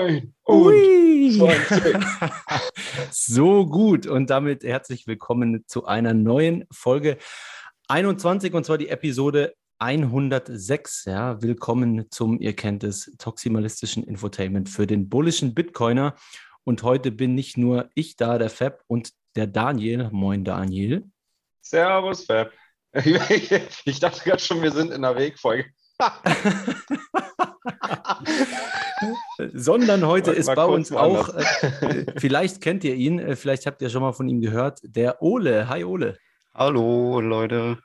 Ein und zwei. so gut. Und damit herzlich willkommen zu einer neuen Folge 21 und zwar die Episode 106. Ja, willkommen zum, ihr kennt es, toximalistischen Infotainment für den bullischen Bitcoiner. Und heute bin nicht nur ich da, der Fab und der Daniel. Moin, Daniel. Servus, Fab. Ich dachte gerade schon, wir sind in der Wegfolge. Sondern heute ist bei uns auch, äh, vielleicht kennt ihr ihn, äh, vielleicht habt ihr schon mal von ihm gehört, der Ole. Hi Ole. Hallo Leute.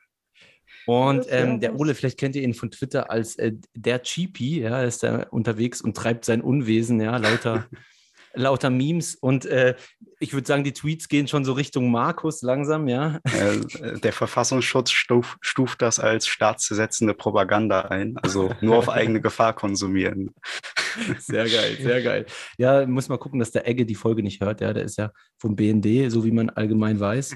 Und ähm, der Ole, vielleicht kennt ihr ihn von Twitter als äh, der Cheapy, ja, ist da unterwegs und treibt sein Unwesen, ja, lauter lauter Memes und äh, ich würde sagen, die Tweets gehen schon so Richtung Markus langsam, ja. Äh, der Verfassungsschutz stuf, stuft das als staatssetzende Propaganda ein, also nur auf eigene Gefahr konsumieren. Sehr geil, sehr geil. Ja, muss mal gucken, dass der Egge die Folge nicht hört, ja, der ist ja vom BND, so wie man allgemein weiß.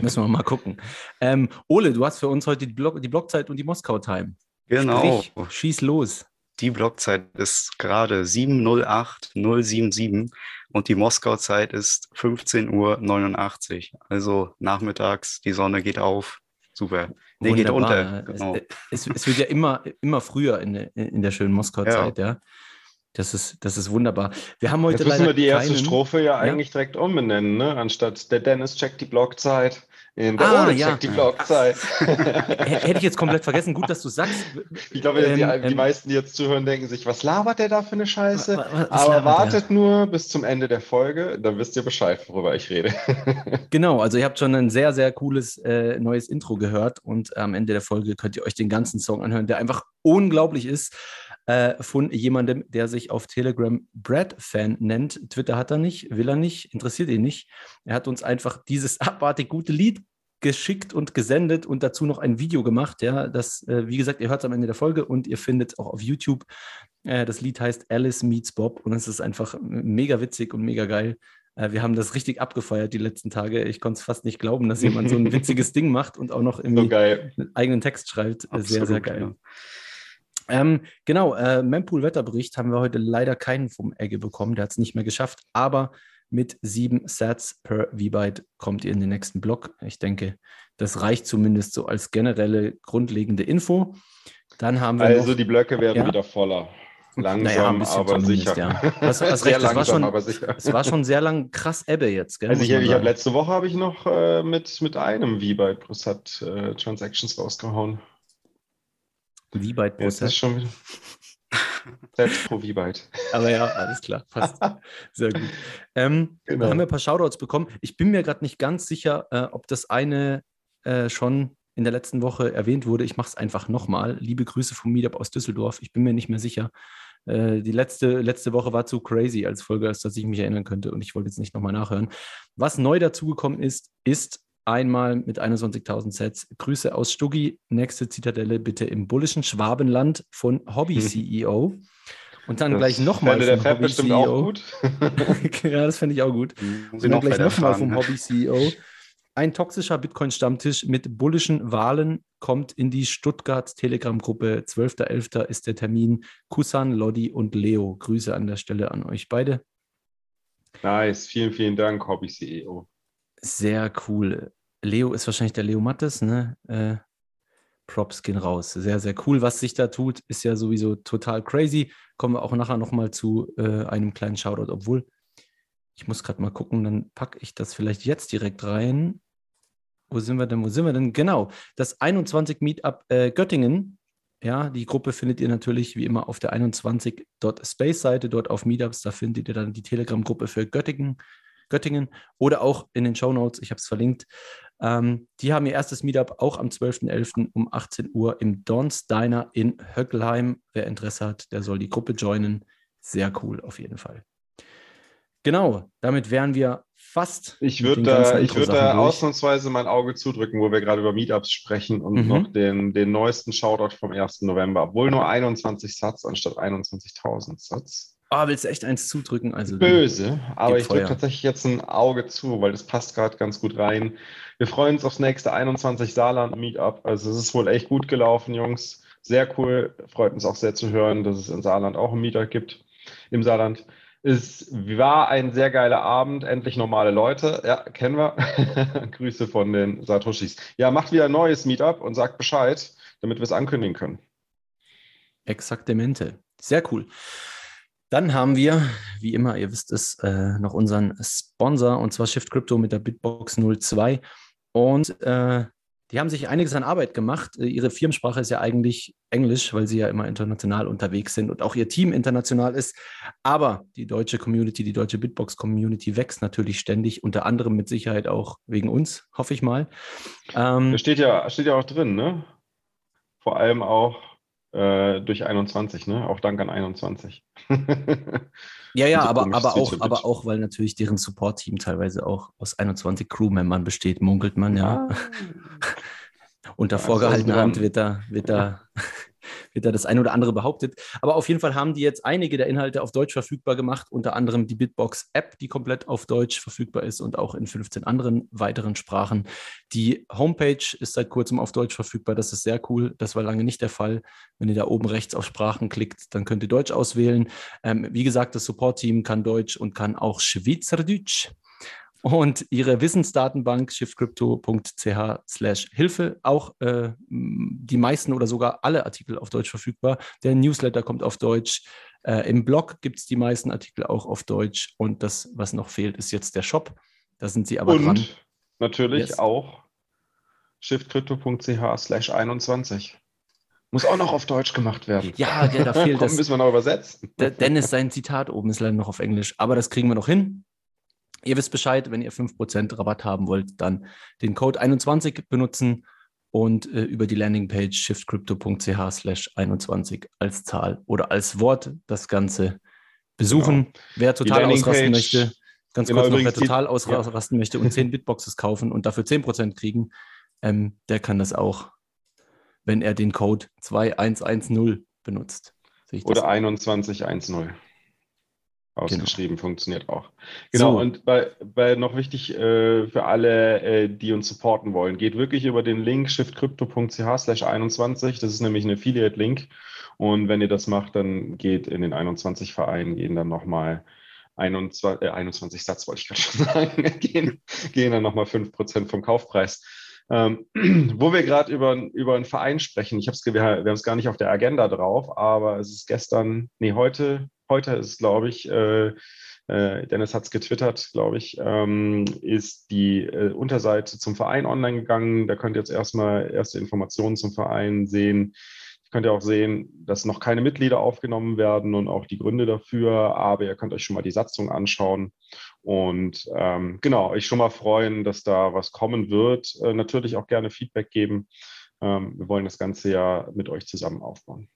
Müssen wir mal gucken. Ähm, Ole, du hast für uns heute die, Blog, die Blockzeit und die Moskau-Time. Genau. Sprich, schieß los. Die Blockzeit ist gerade 708077 und die Moskau-Zeit ist 15.89 Uhr. Also nachmittags, die Sonne geht auf. Super. Nee, geht unter. Genau. Es, es, wird ja immer, immer früher in, in der schönen Moskau-Zeit, ja. ja. Das ist, das ist wunderbar. Wir haben heute Jetzt müssen wir die erste keinen, Strophe ja, ja, eigentlich direkt umbenennen, ne? anstatt der Dennis checkt die Blockzeit. In der ah, ja. die Blockzeit. Hätte ich jetzt komplett vergessen. Gut, dass du sagst. Ich glaube, ähm, die, die ähm, meisten, die jetzt zuhören, denken sich, was labert der da für eine Scheiße? Was, was Aber wartet der? nur bis zum Ende der Folge, dann wisst ihr Bescheid, worüber ich rede. genau, also ihr habt schon ein sehr, sehr cooles äh, neues Intro gehört und am Ende der Folge könnt ihr euch den ganzen Song anhören, der einfach unglaublich ist äh, von jemandem, der sich auf Telegram Brad-Fan nennt. Twitter hat er nicht, will er nicht, interessiert ihn nicht. Er hat uns einfach dieses abartig gute Lied geschickt und gesendet und dazu noch ein Video gemacht. Ja, das, äh, wie gesagt, ihr hört es am Ende der Folge und ihr findet auch auf YouTube. Äh, das Lied heißt Alice Meets Bob und es ist einfach mega witzig und mega geil. Äh, wir haben das richtig abgefeiert die letzten Tage. Ich konnte es fast nicht glauben, dass jemand so ein witziges Ding macht und auch noch irgendwie so einen eigenen Text schreibt. Absolut, sehr, sehr geil. Ja. Ähm, genau, äh, Mempool-Wetterbericht haben wir heute leider keinen vom Egge bekommen. Der hat es nicht mehr geschafft. Aber mit sieben Sets per V-Byte kommt ihr in den nächsten Block. Ich denke, das reicht zumindest so als generelle grundlegende Info. Dann haben wir. Also noch, die Blöcke werden ja. wieder voller. Langsam, naja, aber sicher. Ja. Was, was recht, langsam, war schon, aber sicher. Es war schon sehr lang krass Ebbe jetzt. Gell, also ich, ich habe letzte Woche habe ich noch äh, mit, mit einem V-Byte plus hat äh, Transactions rausgehauen. V-Byte plus Jetzt ist schon wieder. Selbst pro V-Byte. Aber ja, alles klar, passt. Sehr gut. Ähm, genau. Da haben wir ein paar Shoutouts bekommen. Ich bin mir gerade nicht ganz sicher, äh, ob das eine äh, schon in der letzten Woche erwähnt wurde. Ich mache es einfach nochmal. Liebe Grüße vom Meetup aus Düsseldorf. Ich bin mir nicht mehr sicher. Äh, die letzte, letzte Woche war zu crazy als Folge, als dass ich mich erinnern könnte und ich wollte jetzt nicht nochmal nachhören. Was neu dazugekommen ist, ist einmal mit 21.000 Sets. Grüße aus Stuggi. Nächste Zitadelle bitte im bullischen Schwabenland von Hobby CEO. Und dann das gleich nochmal vom der Hobby CEO. Auch gut. ja, das fände ich auch gut. Und dann gleich nochmal vom Hobby CEO. Ein toxischer Bitcoin-Stammtisch mit bullischen Wahlen kommt in die Stuttgart Telegram-Gruppe. 12.11. ist der Termin. Kusan, Lodi und Leo. Grüße an der Stelle an euch beide. Nice, vielen, vielen Dank, Hobby CEO. Sehr cool. Leo ist wahrscheinlich der Leo Mattes, ne? Äh, Props gehen raus. Sehr, sehr cool, was sich da tut. Ist ja sowieso total crazy. Kommen wir auch nachher nochmal zu äh, einem kleinen Shoutout, obwohl ich muss gerade mal gucken, dann packe ich das vielleicht jetzt direkt rein. Wo sind wir denn? Wo sind wir denn? Genau, das 21 Meetup äh, Göttingen. Ja, die Gruppe findet ihr natürlich wie immer auf der 21.space-Seite, dort auf Meetups. Da findet ihr dann die Telegram-Gruppe für Göttingen. Göttingen oder auch in den Show Notes, ich habe es verlinkt. Ähm, die haben ihr erstes Meetup auch am 12.11. um 18 Uhr im Dons Diner in Höckelheim. Wer Interesse hat, der soll die Gruppe joinen. Sehr cool auf jeden Fall. Genau, damit wären wir fast. Ich würde da, ich würd da ausnahmsweise mein Auge zudrücken, wo wir gerade über Meetups sprechen und mhm. noch den, den neuesten Shoutout vom 1. November, obwohl nur 21 Satz anstatt 21.000 Satz. Ah, willst du echt eins zudrücken? Also, Böse, aber ich drücke tatsächlich jetzt ein Auge zu, weil das passt gerade ganz gut rein. Wir freuen uns aufs nächste 21 Saarland Meetup. Also es ist wohl echt gut gelaufen, Jungs. Sehr cool. Freut uns auch sehr zu hören, dass es in Saarland auch ein Meetup gibt. im Saarland. Es war ein sehr geiler Abend, endlich normale Leute. Ja, kennen wir. Grüße von den Satoshis. Ja, macht wieder ein neues Meetup und sagt Bescheid, damit wir es ankündigen können. Exaktamente. Sehr cool. Dann haben wir, wie immer, ihr wisst es, äh, noch unseren Sponsor und zwar Shift Crypto mit der Bitbox 02. Und äh, die haben sich einiges an Arbeit gemacht. Äh, ihre Firmensprache ist ja eigentlich Englisch, weil sie ja immer international unterwegs sind und auch ihr Team international ist. Aber die deutsche Community, die deutsche Bitbox-Community wächst natürlich ständig, unter anderem mit Sicherheit auch wegen uns, hoffe ich mal. Ähm, das steht ja, steht ja auch drin, ne? Vor allem auch äh, durch 21, ne? Auch Dank an 21. ja, ja, so aber, aber, auch, aber auch, weil natürlich deren Support-Team teilweise auch aus 21 Crew-Membern besteht, munkelt man ja. Ah. Unter vorgehaltener Hand wird da, wird da wird da das ein oder andere behauptet. Aber auf jeden Fall haben die jetzt einige der Inhalte auf Deutsch verfügbar gemacht, unter anderem die Bitbox-App, die komplett auf Deutsch verfügbar ist und auch in 15 anderen weiteren Sprachen. Die Homepage ist seit kurzem auf Deutsch verfügbar. Das ist sehr cool. Das war lange nicht der Fall. Wenn ihr da oben rechts auf Sprachen klickt, dann könnt ihr Deutsch auswählen. Ähm, wie gesagt, das Support-Team kann Deutsch und kann auch Schweizerdeutsch und ihre Wissensdatenbank shiftcrypto.ch slash Hilfe. Auch äh, die meisten oder sogar alle Artikel auf Deutsch verfügbar. Der Newsletter kommt auf Deutsch. Äh, Im Blog gibt es die meisten Artikel auch auf Deutsch. Und das, was noch fehlt, ist jetzt der Shop. Da sind sie aber Und dran. natürlich yes. auch shiftcrypto.ch slash 21. Muss auch noch auf Deutsch gemacht werden. Ja, ja da fehlt Komm, das. müssen wir noch übersetzen. Dennis, sein Zitat oben ist leider noch auf Englisch, aber das kriegen wir noch hin. Ihr wisst Bescheid, wenn ihr 5% Rabatt haben wollt, dann den Code 21 benutzen und äh, über die Landingpage shiftcrypto.ch slash 21 als Zahl oder als Wort das Ganze besuchen. Genau. Wer total ausrasten möchte, ganz genau, kurz noch, wer total ausrasten ja. möchte und 10 Bitboxes kaufen und dafür 10% kriegen, ähm, der kann das auch, wenn er den Code 2110 benutzt. Oder 2110 ausgeschrieben, genau. funktioniert auch. Genau, so. und bei, bei noch wichtig äh, für alle, äh, die uns supporten wollen, geht wirklich über den Link shiftcrypto.ch slash 21. Das ist nämlich ein Affiliate-Link. Und wenn ihr das macht, dann geht in den 21 Verein, gehen dann nochmal 21, äh, 21 Satz, wollte ich gerade schon sagen, gehen, gehen dann nochmal 5% vom Kaufpreis. Ähm, wo wir gerade über, über einen Verein sprechen, ich hab's, wir, wir haben es gar nicht auf der Agenda drauf, aber es ist gestern, nee, heute heute ist, glaube ich, äh, äh, Dennis hat es getwittert, glaube ich, ähm, ist die äh, Unterseite zum Verein online gegangen. Da könnt ihr jetzt erstmal erste Informationen zum Verein sehen. Ihr könnt ja auch sehen, dass noch keine Mitglieder aufgenommen werden und auch die Gründe dafür, aber ihr könnt euch schon mal die Satzung anschauen. Und ähm, genau, euch schon mal freuen, dass da was kommen wird. Äh, natürlich auch gerne Feedback geben. Ähm, wir wollen das Ganze ja mit euch zusammen aufbauen.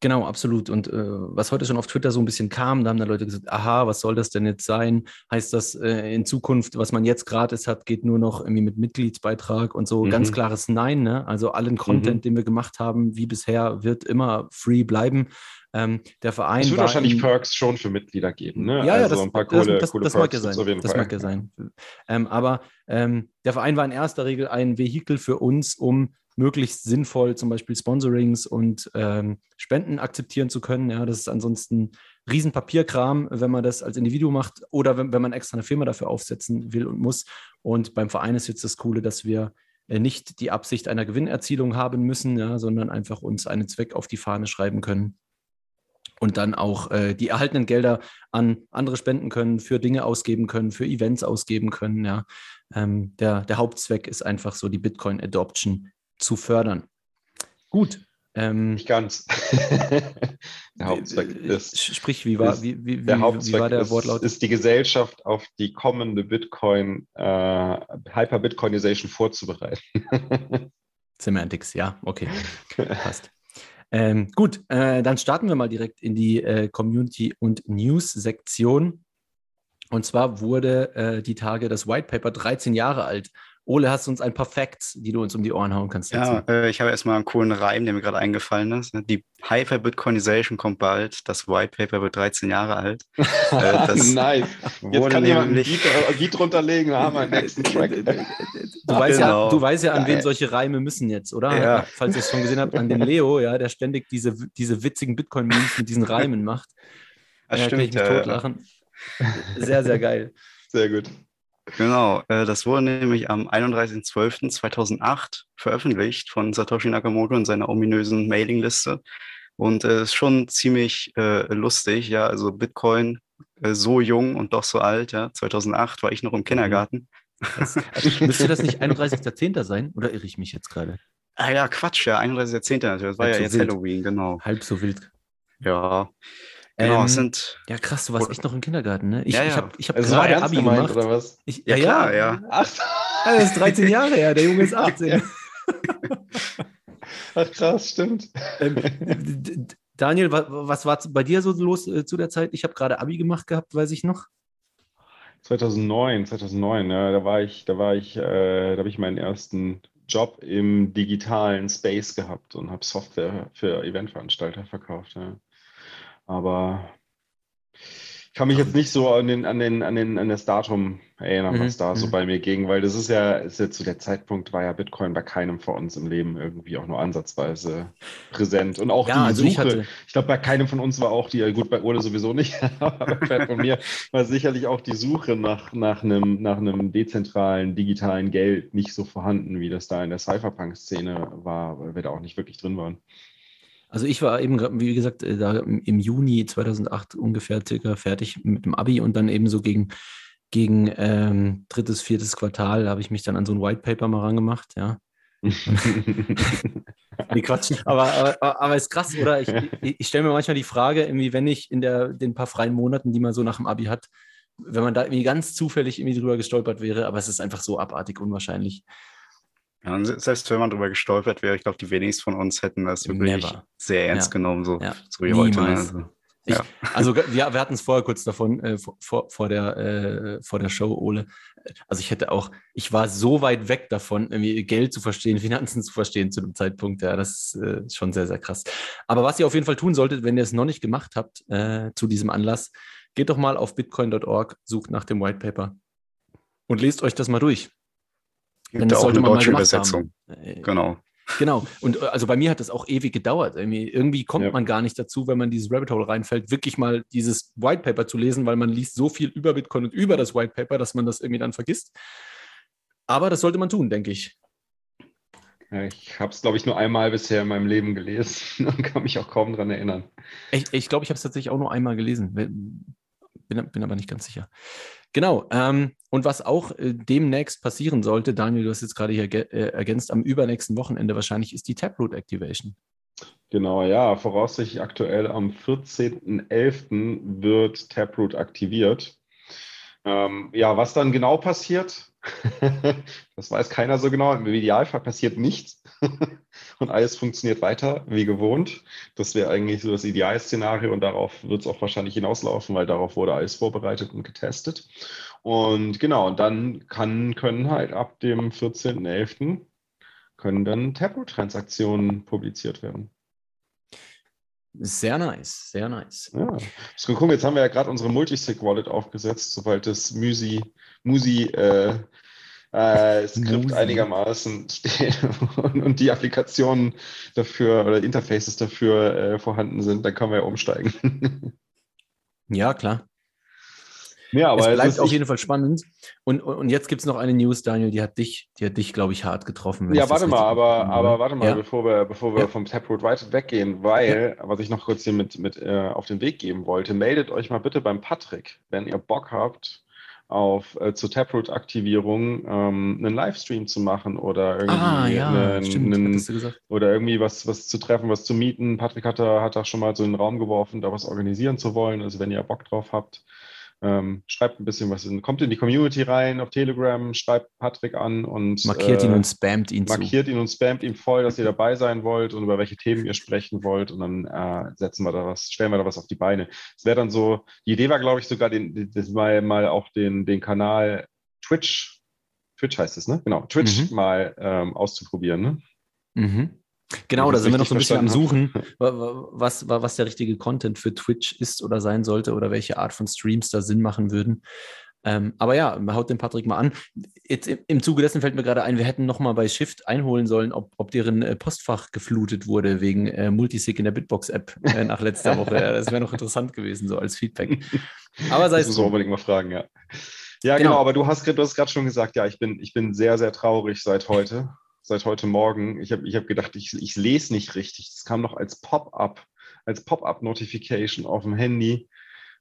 Genau, absolut. Und äh, was heute schon auf Twitter so ein bisschen kam, da haben da Leute gesagt, aha, was soll das denn jetzt sein? Heißt das äh, in Zukunft, was man jetzt gratis hat, geht nur noch irgendwie mit Mitgliedsbeitrag und so? Mhm. Ganz klares Nein. Ne? Also allen Content, mhm. den wir gemacht haben, wie bisher, wird immer free bleiben. Ähm, der Verein. Es wird wahrscheinlich in, Perks schon für Mitglieder geben, ne? Ja, also ja, das, ein paar coole, das, das, coole das mag ja sein. Das mag ja sein. Ähm, aber ähm, der Verein war in erster Regel ein Vehikel für uns, um möglichst sinnvoll zum Beispiel Sponsorings und ähm, Spenden akzeptieren zu können. Ja, das ist ansonsten Riesenpapierkram, wenn man das als Individuum macht oder wenn, wenn man extra eine Firma dafür aufsetzen will und muss. Und beim Verein ist jetzt das Coole, dass wir äh, nicht die Absicht einer Gewinnerzielung haben müssen, ja, sondern einfach uns einen Zweck auf die Fahne schreiben können und dann auch äh, die erhaltenen Gelder an andere spenden können, für Dinge ausgeben können, für Events ausgeben können. Ja. Ähm, der, der Hauptzweck ist einfach so die Bitcoin-Adoption zu fördern. Gut. Ähm, Nicht ganz. der Hauptzweck ist. Sprich, wie war, wie, wie, der Hauptzweck wie war der ist, Wortlaut? Ist die Gesellschaft auf die kommende Bitcoin, äh, Hyper-Bitcoinization vorzubereiten. Semantics, ja, okay. Passt. Ähm, gut, äh, dann starten wir mal direkt in die äh, Community- und News-Sektion. Und zwar wurde äh, die Tage das White Paper 13 Jahre alt. Ole, hast du uns ein paar Facts, die du uns um die Ohren hauen kannst? Ja, äh, ich habe erstmal einen coolen Reim, der mir gerade eingefallen ist. Die Hyper-Bitcoinization kommt bald. Das White Paper wird 13 Jahre alt. äh, nice. Jetzt kann jemand ein Beat, äh, Beat runterlegen, haben wir einen nächsten Track. Du, weißt genau. ja, du weißt ja, an wen solche Reime müssen jetzt, oder? Ja. Falls ihr es schon gesehen habt, an den Leo, ja, der ständig diese, diese witzigen Bitcoin-Memes mit diesen Reimen macht. ja, stimmt, kann ich mich totlachen. Sehr, sehr geil. Sehr gut. Genau, äh, das wurde nämlich am 31.12.2008 veröffentlicht von Satoshi Nakamoto in seiner ominösen Mailingliste. Und es äh, ist schon ziemlich äh, lustig, ja, also Bitcoin äh, so jung und doch so alt, ja. 2008 war ich noch im Kindergarten. Also, müsste das nicht 31.10. sein? Oder irre ich mich jetzt gerade? Ah ja, Quatsch, ja, 31.10. natürlich. Das war Halb ja so jetzt wild. Halloween, genau. Halb so wild. Ja. Genau, ähm, sind. Ja, krass, du warst echt noch im Kindergarten, ne? Ich, ja, ja. ich habe ich hab also gerade Abi gemeint, gemacht. Oder was? Ich, ja, ja, klar, ja. Ach, das ist 13 Jahre her, der Junge ist 18. Ach krass, stimmt. Ähm, Daniel, was, was war bei dir so los äh, zu der Zeit? Ich habe gerade Abi gemacht gehabt, weiß ich noch. 2009, 2009, ja, da war ich, da war ich, äh, da habe ich meinen ersten Job im digitalen Space gehabt und habe Software für Eventveranstalter verkauft. Ja. Aber ich kann mich jetzt nicht so an, den, an, den, an, den, an das Datum erinnern, mhm. was da so mhm. bei mir ging, weil das ist ja, ist ja zu der Zeitpunkt war ja Bitcoin bei keinem von uns im Leben irgendwie auch nur ansatzweise präsent. Und auch ja, die also Suche, ich, hatte... ich glaube, bei keinem von uns war auch die, gut, bei Ole sowieso nicht, aber von mir war sicherlich auch die Suche nach, nach, einem, nach einem dezentralen, digitalen Geld nicht so vorhanden, wie das da in der Cypherpunk-Szene war, weil wir da auch nicht wirklich drin waren. Also ich war eben, wie gesagt, äh, da im Juni 2008 ungefähr circa fertig mit dem Abi und dann eben so gegen, gegen ähm, drittes, viertes Quartal habe ich mich dann an so ein White Paper mal rangemacht, ja. nee, Quatsch. Aber, aber, aber ist krass, oder? Ich, ich, ich stelle mir manchmal die Frage, irgendwie, wenn ich in der, den paar freien Monaten, die man so nach dem Abi hat, wenn man da irgendwie ganz zufällig irgendwie drüber gestolpert wäre, aber es ist einfach so abartig unwahrscheinlich. Ja, selbst wenn man darüber gestolpert wäre, ich glaube, die wenigsten von uns hätten das wirklich Never. sehr ernst ja. genommen, so, ja. so wie Niemals. heute. Ne? Also, ich, ja. also wir, wir hatten es vorher kurz davon, äh, vor, vor, der, äh, vor der Show, Ole. Also ich hätte auch, ich war so weit weg davon, irgendwie Geld zu verstehen, Finanzen zu verstehen zu dem Zeitpunkt. Ja, das äh, ist schon sehr, sehr krass. Aber was ihr auf jeden Fall tun solltet, wenn ihr es noch nicht gemacht habt äh, zu diesem Anlass, geht doch mal auf bitcoin.org, sucht nach dem White Paper und lest euch das mal durch. Denn das sollte man deutsche mal Übersetzung. Haben. Äh, genau. Genau. Und äh, also bei mir hat das auch ewig gedauert. Irgendwie, irgendwie kommt ja. man gar nicht dazu, wenn man dieses Rabbit Hole reinfällt, wirklich mal dieses White Paper zu lesen, weil man liest so viel über Bitcoin und über das White Paper, dass man das irgendwie dann vergisst. Aber das sollte man tun, denke ich. Ja, ich habe es, glaube ich, nur einmal bisher in meinem Leben gelesen und kann mich auch kaum daran erinnern. Ich glaube, ich, glaub, ich habe es tatsächlich auch nur einmal gelesen. Bin, bin aber nicht ganz sicher. Genau. Ähm, und was auch äh, demnächst passieren sollte, Daniel, du hast jetzt gerade hier äh, ergänzt, am übernächsten Wochenende wahrscheinlich ist die Taproot Activation. Genau, ja, voraussichtlich aktuell am 14.11. wird Taproot aktiviert. Ähm, ja, was dann genau passiert, das weiß keiner so genau. Im Idealfall passiert nichts und alles funktioniert weiter wie gewohnt. Das wäre eigentlich so das Idealszenario und darauf wird es auch wahrscheinlich hinauslaufen, weil darauf wurde alles vorbereitet und getestet. Und genau, und dann kann, können halt ab dem 14.11. können dann Taproot-Transaktionen publiziert werden. Sehr nice, sehr nice. Ja. So, jetzt haben wir ja gerade unsere Multisig-Wallet aufgesetzt, sobald das Musi, Musi äh, äh, Skript einigermaßen steht und, und, die Applikationen dafür oder Interfaces dafür äh, vorhanden sind, dann können wir ja umsteigen. ja, klar. Ja, aber es bleibt es auf jeden Fall spannend. Und, und jetzt gibt es noch eine News, Daniel, die hat dich, die hat dich, glaube ich, hart getroffen. Ja, warte mal, aber, aber warte mal, ja. bevor wir, bevor wir ja. vom Taproot weit weggehen, weil, ja. was ich noch kurz hier mit, mit äh, auf den Weg geben wollte, meldet euch mal bitte beim Patrick, wenn ihr Bock habt, auf äh, zur Taproot-Aktivierung ähm, einen Livestream zu machen oder irgendwie ah, ja, einen, stimmt, einen, oder irgendwie was, was zu treffen, was zu mieten. Patrick hat da, hat da schon mal so in den Raum geworfen, da was organisieren zu wollen. Also wenn ihr Bock drauf habt, ähm, schreibt ein bisschen was, in, kommt in die Community rein auf Telegram, schreibt Patrick an und markiert äh, ihn und spammt ihn Markiert zu. ihn und spammt ihn voll, dass ihr dabei sein wollt und über welche Themen ihr sprechen wollt und dann äh, setzen wir da was, stellen wir da was auf die Beine. Es wäre dann so, die Idee war, glaube ich, sogar den, das mal, mal auch den, den Kanal Twitch, Twitch heißt es, ne? Genau, Twitch mhm. mal ähm, auszuprobieren, ne? Mhm. Genau, da sind wir noch so ein bisschen am Suchen, was, was der richtige Content für Twitch ist oder sein sollte oder welche Art von Streams da Sinn machen würden. Ähm, aber ja, haut den Patrick mal an. Jetzt im, im Zuge dessen fällt mir gerade ein, wir hätten nochmal bei Shift einholen sollen, ob, ob deren äh, Postfach geflutet wurde wegen äh, Multisig in der Bitbox-App äh, nach letzter Woche. das wäre noch interessant gewesen, so als Feedback. Aber sei es. Das muss unbedingt mal fragen, ja. Ja, genau, genau aber du hast, du hast gerade schon gesagt, ja, ich bin, ich bin sehr, sehr traurig seit heute, seit heute Morgen. Ich habe ich hab gedacht, ich, ich lese nicht richtig. Das kam noch als Pop-up, als Pop-up-Notification auf dem Handy.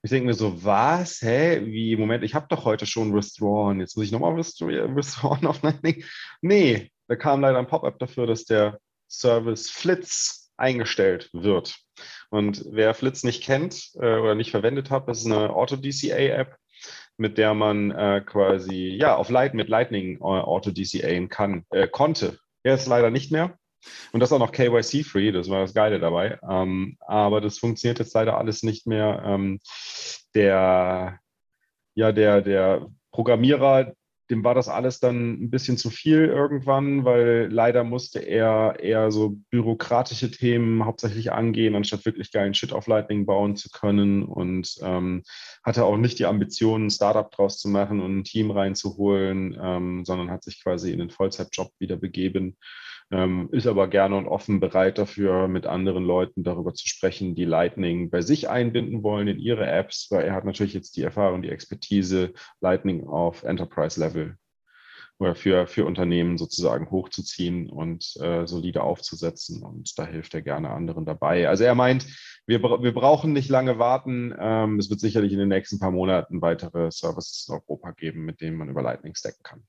Ich denke mir so, was? Hä? Wie? Moment, ich habe doch heute schon withdrawn. Jetzt muss ich nochmal withdrawn auf Lightning. Nee, da kam leider ein Pop-up dafür, dass der Service Flitz eingestellt wird. Und wer Flitz nicht kennt äh, oder nicht verwendet hat, das ist eine Auto-DCA-App, mit der man äh, quasi ja auf Light mit Lightning äh, Auto-DCA kann, äh, konnte. Jetzt leider nicht mehr. Und das auch noch KYC-free, das war das Geile dabei. Ähm, aber das funktioniert jetzt leider alles nicht mehr. Ähm, der, ja, der, der Programmierer, dem war das alles dann ein bisschen zu viel irgendwann, weil leider musste er eher so bürokratische Themen hauptsächlich angehen, anstatt wirklich geilen Shit auf Lightning bauen zu können. Und ähm, hatte auch nicht die Ambitionen, ein Startup draus zu machen und ein Team reinzuholen, ähm, sondern hat sich quasi in den Vollzeitjob wieder begeben ähm, ist aber gerne und offen bereit dafür, mit anderen Leuten darüber zu sprechen, die Lightning bei sich einbinden wollen in ihre Apps, weil er hat natürlich jetzt die Erfahrung, die Expertise, Lightning auf Enterprise-Level oder für, für Unternehmen sozusagen hochzuziehen und äh, solide aufzusetzen. Und da hilft er gerne anderen dabei. Also er meint, wir, wir brauchen nicht lange warten. Ähm, es wird sicherlich in den nächsten paar Monaten weitere Services in Europa geben, mit denen man über Lightning stacken kann.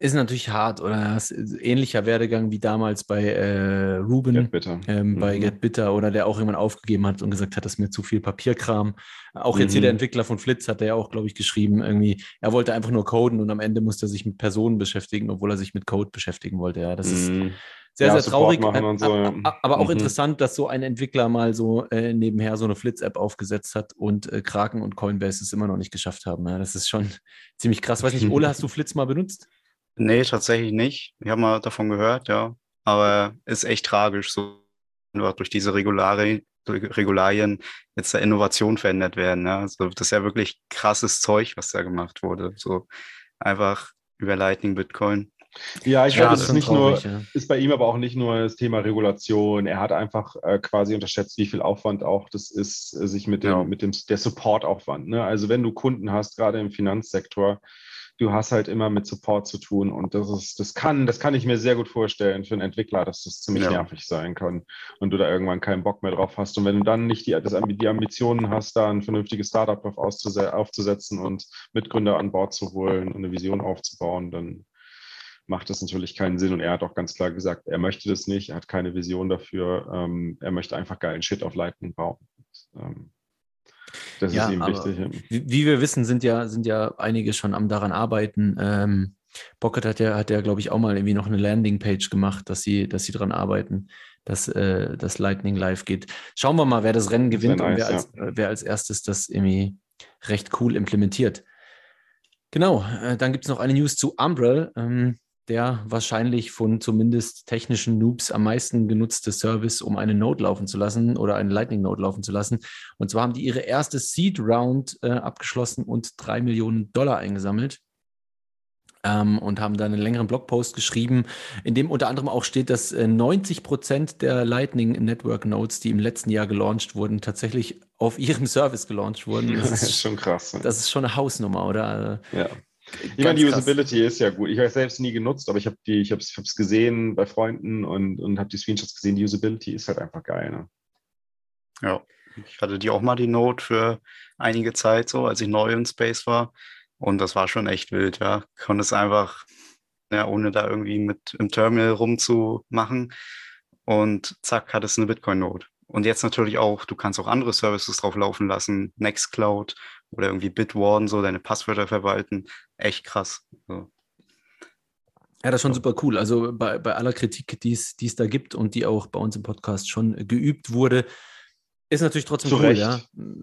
Ist natürlich hart, oder? ähnlicher Werdegang wie damals bei äh, Ruben, Get ähm, bei mhm. Get Bitter oder der auch irgendwann aufgegeben hat und gesagt hat, das ist mir zu viel Papierkram. Auch jetzt mhm. hier der Entwickler von Flitz hat er ja auch, glaube ich, geschrieben, irgendwie, er wollte einfach nur coden und am Ende musste er sich mit Personen beschäftigen, obwohl er sich mit Code beschäftigen wollte. Ja, das ist mhm. sehr, ja, sehr traurig. Äh, so, ja. Aber auch mhm. interessant, dass so ein Entwickler mal so äh, nebenher so eine Flitz-App aufgesetzt hat und äh, Kraken und Coinbase es immer noch nicht geschafft haben. Ja, das ist schon ziemlich krass. Weiß nicht, Ole, hast du Flitz mal benutzt? Nee, tatsächlich nicht. Ich habe mal davon gehört, ja. Aber ist echt tragisch, so durch diese Regularien, Regularien jetzt der Innovation verändert werden. Ja. Also das ist ja wirklich krasses Zeug, was da gemacht wurde. So einfach über Lightning Bitcoin. Ja, ich ja, glaube, es ist nicht traurig, nur, ja. ist bei ihm aber auch nicht nur das Thema Regulation. Er hat einfach äh, quasi unterschätzt, wie viel Aufwand auch das ist, äh, sich mit dem, ja. mit dem der Supportaufwand. Ne? Also wenn du Kunden hast, gerade im Finanzsektor, du hast halt immer mit Support zu tun und das ist, das kann, das kann ich mir sehr gut vorstellen für einen Entwickler, dass das ziemlich ja. nervig sein kann und du da irgendwann keinen Bock mehr drauf hast. Und wenn du dann nicht die, das, die Ambitionen hast, da ein vernünftiges Startup drauf aufzusetzen und Mitgründer an Bord zu holen und eine Vision aufzubauen, dann macht das natürlich keinen Sinn. Und er hat auch ganz klar gesagt, er möchte das nicht, er hat keine Vision dafür, ähm, er möchte einfach geilen Shit auf Lightning bauen. Ähm, das ja, ist ihm wichtig. Wie, wie, wir wissen, sind ja, sind ja einige schon am daran arbeiten. Ähm, Pocket hat ja, hat ja, glaube ich, auch mal irgendwie noch eine Landingpage gemacht, dass sie, dass sie daran arbeiten, dass äh, das Lightning live geht. Schauen wir mal, wer das Rennen gewinnt nice, und wer, ja. als, äh, wer als erstes das irgendwie recht cool implementiert. Genau, äh, dann gibt es noch eine News zu Umbrel. Ähm, der wahrscheinlich von zumindest technischen Noobs am meisten genutzte Service, um eine Node laufen zu lassen oder eine Lightning Node laufen zu lassen. Und zwar haben die ihre erste Seed Round äh, abgeschlossen und drei Millionen Dollar eingesammelt. Ähm, und haben da einen längeren Blogpost geschrieben, in dem unter anderem auch steht, dass äh, 90 Prozent der Lightning Network Nodes, die im letzten Jahr gelauncht wurden, tatsächlich auf ihrem Service gelauncht wurden. Das ist, schon krass. Ne? Das ist schon eine Hausnummer, oder? Ja. Ich meine, die Usability krass. ist ja gut. Ich habe es selbst nie genutzt, aber ich habe die, ich habe es gesehen bei Freunden und, und habe die Screenshots gesehen. Die Usability ist halt einfach geil. Ne? Ja, ich hatte die auch mal die Note für einige Zeit so, als ich neu in Space war. Und das war schon echt wild, ja. Konnte es einfach, ja, ohne da irgendwie mit im Terminal rumzumachen. Und zack, hat es eine Bitcoin-Note. Und jetzt natürlich auch, du kannst auch andere Services drauf laufen lassen, Nextcloud oder irgendwie Bitwarden, so deine Passwörter verwalten. Echt krass. So. Ja, das ist schon super cool. Also bei, bei aller Kritik, die es da gibt und die auch bei uns im Podcast schon geübt wurde, ist natürlich trotzdem Zu cool, Recht. ja.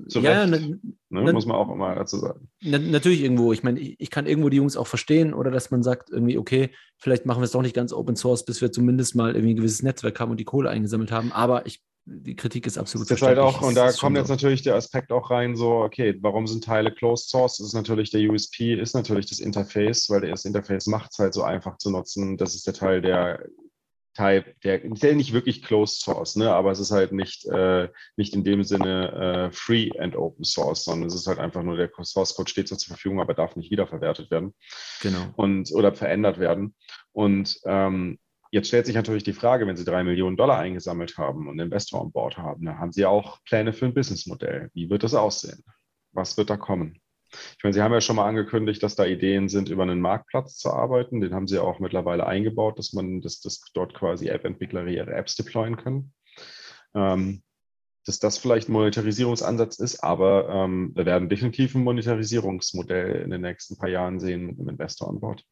Zu ja, Recht. Ne, ne, muss man auch immer dazu sagen. Na, natürlich irgendwo. Ich meine, ich, ich, kann irgendwo die Jungs auch verstehen oder dass man sagt, irgendwie, okay, vielleicht machen wir es doch nicht ganz Open Source, bis wir zumindest mal irgendwie ein gewisses Netzwerk haben und die Kohle eingesammelt haben. Aber ich die Kritik ist absolut das ist halt auch, und da kommt jetzt so. natürlich der Aspekt auch rein, so, okay, warum sind Teile Closed Source? Das ist natürlich der USP, ist natürlich das Interface, weil das Interface macht es halt so einfach zu nutzen. Das ist der Teil, der Type, der ist ja nicht wirklich Closed Source, ne? aber es ist halt nicht, äh, nicht in dem Sinne äh, Free and Open Source, sondern es ist halt einfach nur der Source Code steht zur Verfügung, aber darf nicht wiederverwertet werden. Genau. Und, oder verändert werden. Und ähm, jetzt stellt sich natürlich die Frage, wenn Sie drei Millionen Dollar eingesammelt haben und Investor an Bord haben, dann haben Sie auch Pläne für ein Businessmodell. Wie wird das aussehen? Was wird da kommen? Ich meine, Sie haben ja schon mal angekündigt, dass da Ideen sind, über einen Marktplatz zu arbeiten. Den haben Sie auch mittlerweile eingebaut, dass man dass, dass dort quasi App-Entwickler ihre Apps deployen können. Ähm, dass das vielleicht ein Monetarisierungsansatz ist, aber ähm, wir werden definitiv ein Monetarisierungsmodell in den nächsten paar Jahren sehen mit einem Investor an Bord.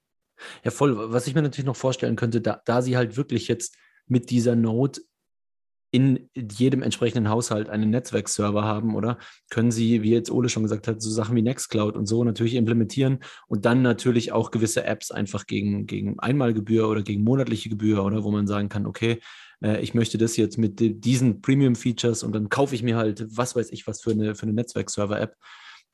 Ja, voll. Was ich mir natürlich noch vorstellen könnte, da, da Sie halt wirklich jetzt mit dieser Note in jedem entsprechenden Haushalt einen Netzwerkserver haben, oder? Können Sie, wie jetzt Ole schon gesagt hat, so Sachen wie Nextcloud und so natürlich implementieren und dann natürlich auch gewisse Apps einfach gegen, gegen Einmalgebühr oder gegen monatliche Gebühr, oder wo man sagen kann, okay, äh, ich möchte das jetzt mit diesen Premium-Features und dann kaufe ich mir halt, was weiß ich, was für eine, für eine Netzwerkserver-App.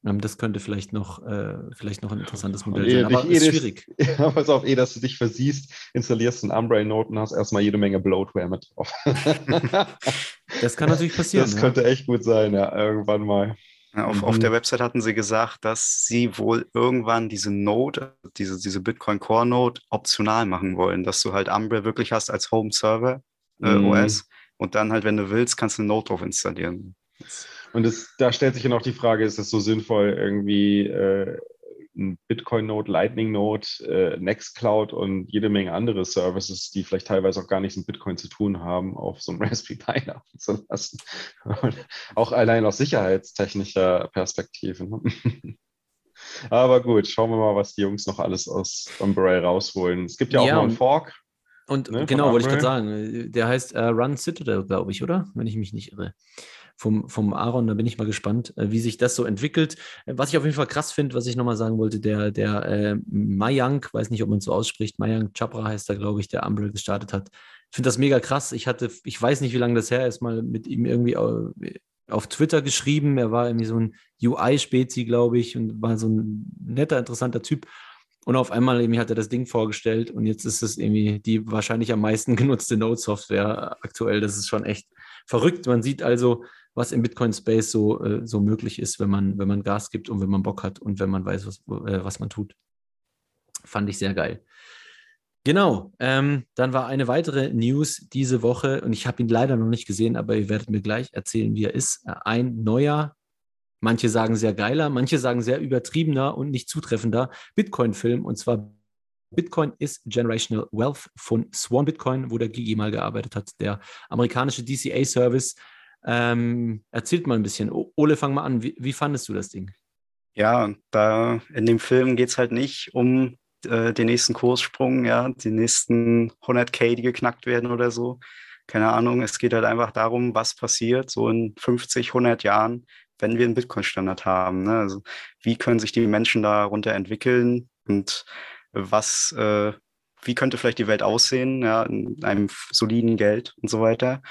Ähm, das könnte vielleicht noch, äh, vielleicht noch ein interessantes Modell sein, aber ist schwierig. Ja, pass auf, eh, dass du dich versiehst, installierst einen Umbrain-Note und hast erstmal jede Menge Bloatware mit drauf. das kann natürlich passieren. Das ja. könnte echt gut sein, ja, irgendwann mal. Ja, auf, mhm. auf der Website hatten sie gesagt, dass sie wohl irgendwann diese Node, diese, diese Bitcoin Core Node optional machen wollen, dass du halt Umbre wirklich hast als Home Server äh, mhm. OS und dann halt, wenn du willst, kannst du eine Node drauf installieren. Das und das, da stellt sich ja noch die Frage, ist es so sinnvoll, irgendwie äh, ein Bitcoin-Node, Lightning-Node, äh, Nextcloud und jede Menge andere Services, die vielleicht teilweise auch gar nichts mit Bitcoin zu tun haben, auf so einem Raspberry Pi laufen zu lassen. auch allein aus sicherheitstechnischer Perspektive. Ne? Aber gut, schauen wir mal, was die Jungs noch alles aus Umbrella rausholen. Es gibt ja auch ja, noch einen Fork. Und ne, genau, wollte ich gerade sagen, der heißt uh, Run Citadel, glaube ich, oder? Wenn ich mich nicht irre vom, vom Aaron. Da bin ich mal gespannt, äh, wie sich das so entwickelt. Äh, was ich auf jeden Fall krass finde, was ich nochmal sagen wollte, der, der äh, Mayank, weiß nicht, ob man so ausspricht, Mayank Chapra heißt er, glaube ich, der Umbrell gestartet hat. Ich finde das mega krass. Ich hatte, ich weiß nicht, wie lange das her ist, mal mit ihm irgendwie auf Twitter geschrieben. Er war irgendwie so ein UI-Spezi, glaube ich, und war so ein netter, interessanter Typ. Und auf einmal irgendwie hat er das Ding vorgestellt und jetzt ist es irgendwie die wahrscheinlich am meisten genutzte Node-Software aktuell. Das ist schon echt verrückt. Man sieht also, was im Bitcoin-Space so, äh, so möglich ist, wenn man, wenn man Gas gibt und wenn man Bock hat und wenn man weiß, was, äh, was man tut. Fand ich sehr geil. Genau, ähm, dann war eine weitere News diese Woche und ich habe ihn leider noch nicht gesehen, aber ihr werdet mir gleich erzählen, wie er ist. Äh, ein neuer, manche sagen sehr geiler, manche sagen sehr übertriebener und nicht zutreffender Bitcoin-Film und zwar Bitcoin is Generational Wealth von Swan Bitcoin, wo der Gigi mal gearbeitet hat, der amerikanische DCA-Service, ähm, erzählt mal ein bisschen. Ole, fang mal an. Wie, wie fandest du das Ding? Ja, da in dem Film geht es halt nicht um äh, den nächsten Kurssprung, ja, die nächsten 100k, die geknackt werden oder so. Keine Ahnung, es geht halt einfach darum, was passiert so in 50, 100 Jahren, wenn wir einen Bitcoin-Standard haben. Ne? Also wie können sich die Menschen darunter entwickeln und was, äh, wie könnte vielleicht die Welt aussehen, ja, in einem soliden Geld und so weiter.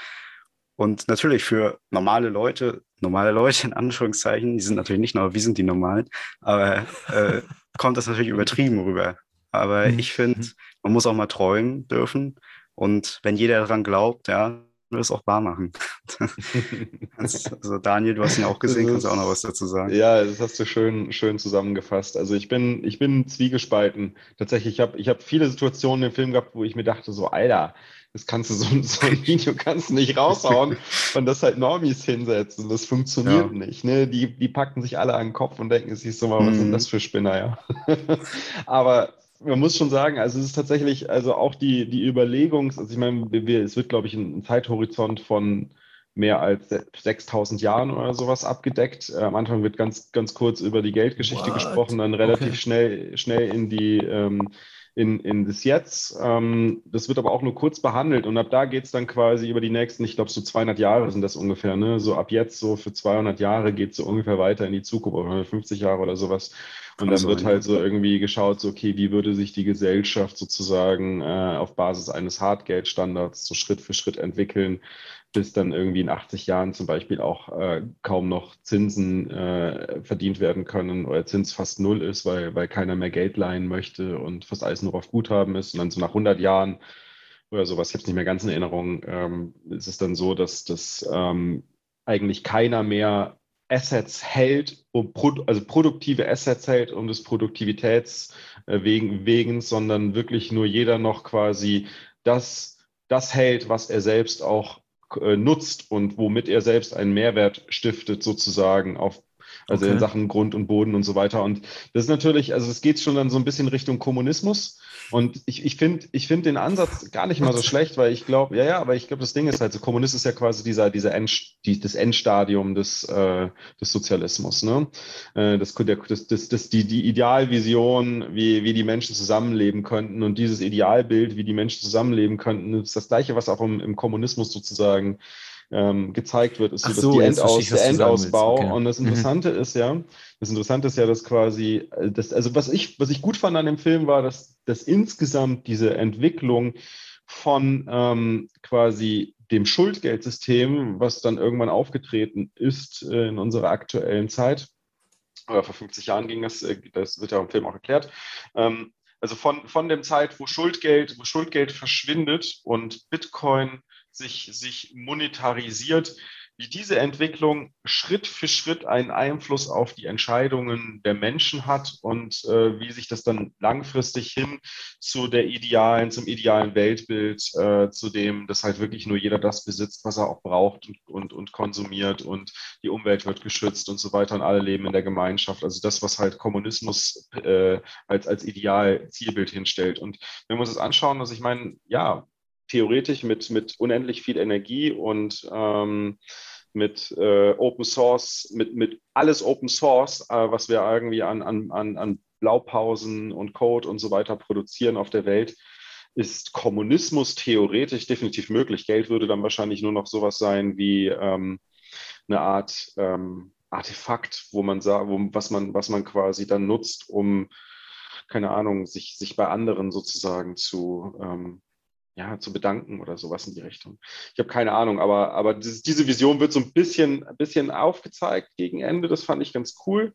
Und natürlich für normale Leute, normale Leute in Anführungszeichen, die sind natürlich nicht nur, wie sind die normalen, aber äh, kommt das natürlich übertrieben rüber. Aber mhm. ich finde, mhm. man muss auch mal träumen dürfen. Und wenn jeder daran glaubt, ja, wir es auch wahr machen. also Daniel, du hast ihn auch gesehen, kannst du auch noch was dazu sagen? Ja, das hast du schön, schön zusammengefasst. Also ich bin, ich bin zwiegespalten. Tatsächlich, ich habe ich hab viele Situationen im Film gehabt, wo ich mir dachte, so, Alter, das kannst du so, so ein Video kannst du nicht raushauen und das halt Normis hinsetzen. Das funktioniert ja. nicht. Ne? Die, die packen sich alle an den Kopf und denken sich so mal, was mhm. sind das für Spinner, ja. Aber man muss schon sagen, also es ist tatsächlich, also auch die, die Überlegung, also ich meine, wir, es wird, glaube ich, ein Zeithorizont von mehr als 6000 Jahren oder sowas abgedeckt. Äh, am Anfang wird ganz, ganz kurz über die Geldgeschichte What? gesprochen, dann relativ okay. schnell, schnell in die, ähm, in, in das Jetzt. Ähm, das wird aber auch nur kurz behandelt und ab da geht es dann quasi über die nächsten, ich glaube so 200 Jahre sind das ungefähr, ne? so ab jetzt so für 200 Jahre geht es so ungefähr weiter in die Zukunft, oder 150 Jahre oder sowas. Und dann wird halt so irgendwie geschaut, so, okay, wie würde sich die Gesellschaft sozusagen äh, auf Basis eines Hartgeldstandards so Schritt für Schritt entwickeln, bis dann irgendwie in 80 Jahren zum Beispiel auch äh, kaum noch Zinsen äh, verdient werden können oder Zins fast null ist, weil, weil keiner mehr Geld leihen möchte und fast alles nur auf Guthaben ist. Und dann so nach 100 Jahren oder sowas, ich habe es nicht mehr ganz in Erinnerung, ähm, ist es dann so, dass das ähm, eigentlich keiner mehr Assets hält, um, also produktive Assets hält um des Produktivitäts äh, wegen, wegen, sondern wirklich nur jeder noch quasi das, das hält, was er selbst auch äh, nutzt und womit er selbst einen Mehrwert stiftet, sozusagen auf also okay. in Sachen Grund und Boden und so weiter. Und das ist natürlich, also es geht schon dann so ein bisschen Richtung Kommunismus. Und ich, ich finde ich find den Ansatz gar nicht mal so schlecht, weil ich glaube, ja, ja, aber ich glaube, das Ding ist halt so, Kommunist ist ja quasi dieser, dieser End, die, das Endstadium des, äh, des Sozialismus. Ne? Äh, das, das, das, das, die, die Idealvision, wie, wie die Menschen zusammenleben könnten und dieses Idealbild, wie die Menschen zusammenleben könnten, ist das gleiche, was auch im, im Kommunismus sozusagen ähm, gezeigt wird, ist so, so, die Endaus der Endausbau. Okay. Und das mhm. Interessante mhm. ist ja, das Interessante ist ja, dass quasi, äh, das, also was ich, was ich gut fand an dem Film war, dass, dass insgesamt diese Entwicklung von ähm, quasi dem Schuldgeldsystem, was dann irgendwann aufgetreten ist äh, in unserer aktuellen Zeit, oder vor 50 Jahren ging das, äh, das wird ja im Film auch erklärt, ähm, also von, von dem Zeit, wo Schuldgeld, wo Schuldgeld verschwindet und Bitcoin sich, sich monetarisiert, wie diese Entwicklung Schritt für Schritt einen Einfluss auf die Entscheidungen der Menschen hat und äh, wie sich das dann langfristig hin zu der idealen, zum idealen Weltbild, äh, zu dem, dass halt wirklich nur jeder das besitzt, was er auch braucht und, und, und konsumiert und die Umwelt wird geschützt und so weiter und alle leben in der Gemeinschaft. Also das, was halt Kommunismus äh, als, als Ideal Zielbild hinstellt. Und wenn wir uns das anschauen, also ich meine, ja, theoretisch mit, mit unendlich viel Energie und ähm, mit äh, Open Source, mit, mit alles Open Source, äh, was wir irgendwie an, an, an Blaupausen und Code und so weiter produzieren auf der Welt, ist Kommunismus theoretisch definitiv möglich. Geld würde dann wahrscheinlich nur noch sowas sein wie ähm, eine Art ähm, Artefakt, wo man sagt, was man, was man quasi dann nutzt, um keine Ahnung, sich, sich bei anderen sozusagen zu, ähm, ja, zu bedanken oder sowas in die Richtung. Ich habe keine Ahnung, aber, aber dieses, diese Vision wird so ein bisschen, ein bisschen aufgezeigt gegen Ende. Das fand ich ganz cool.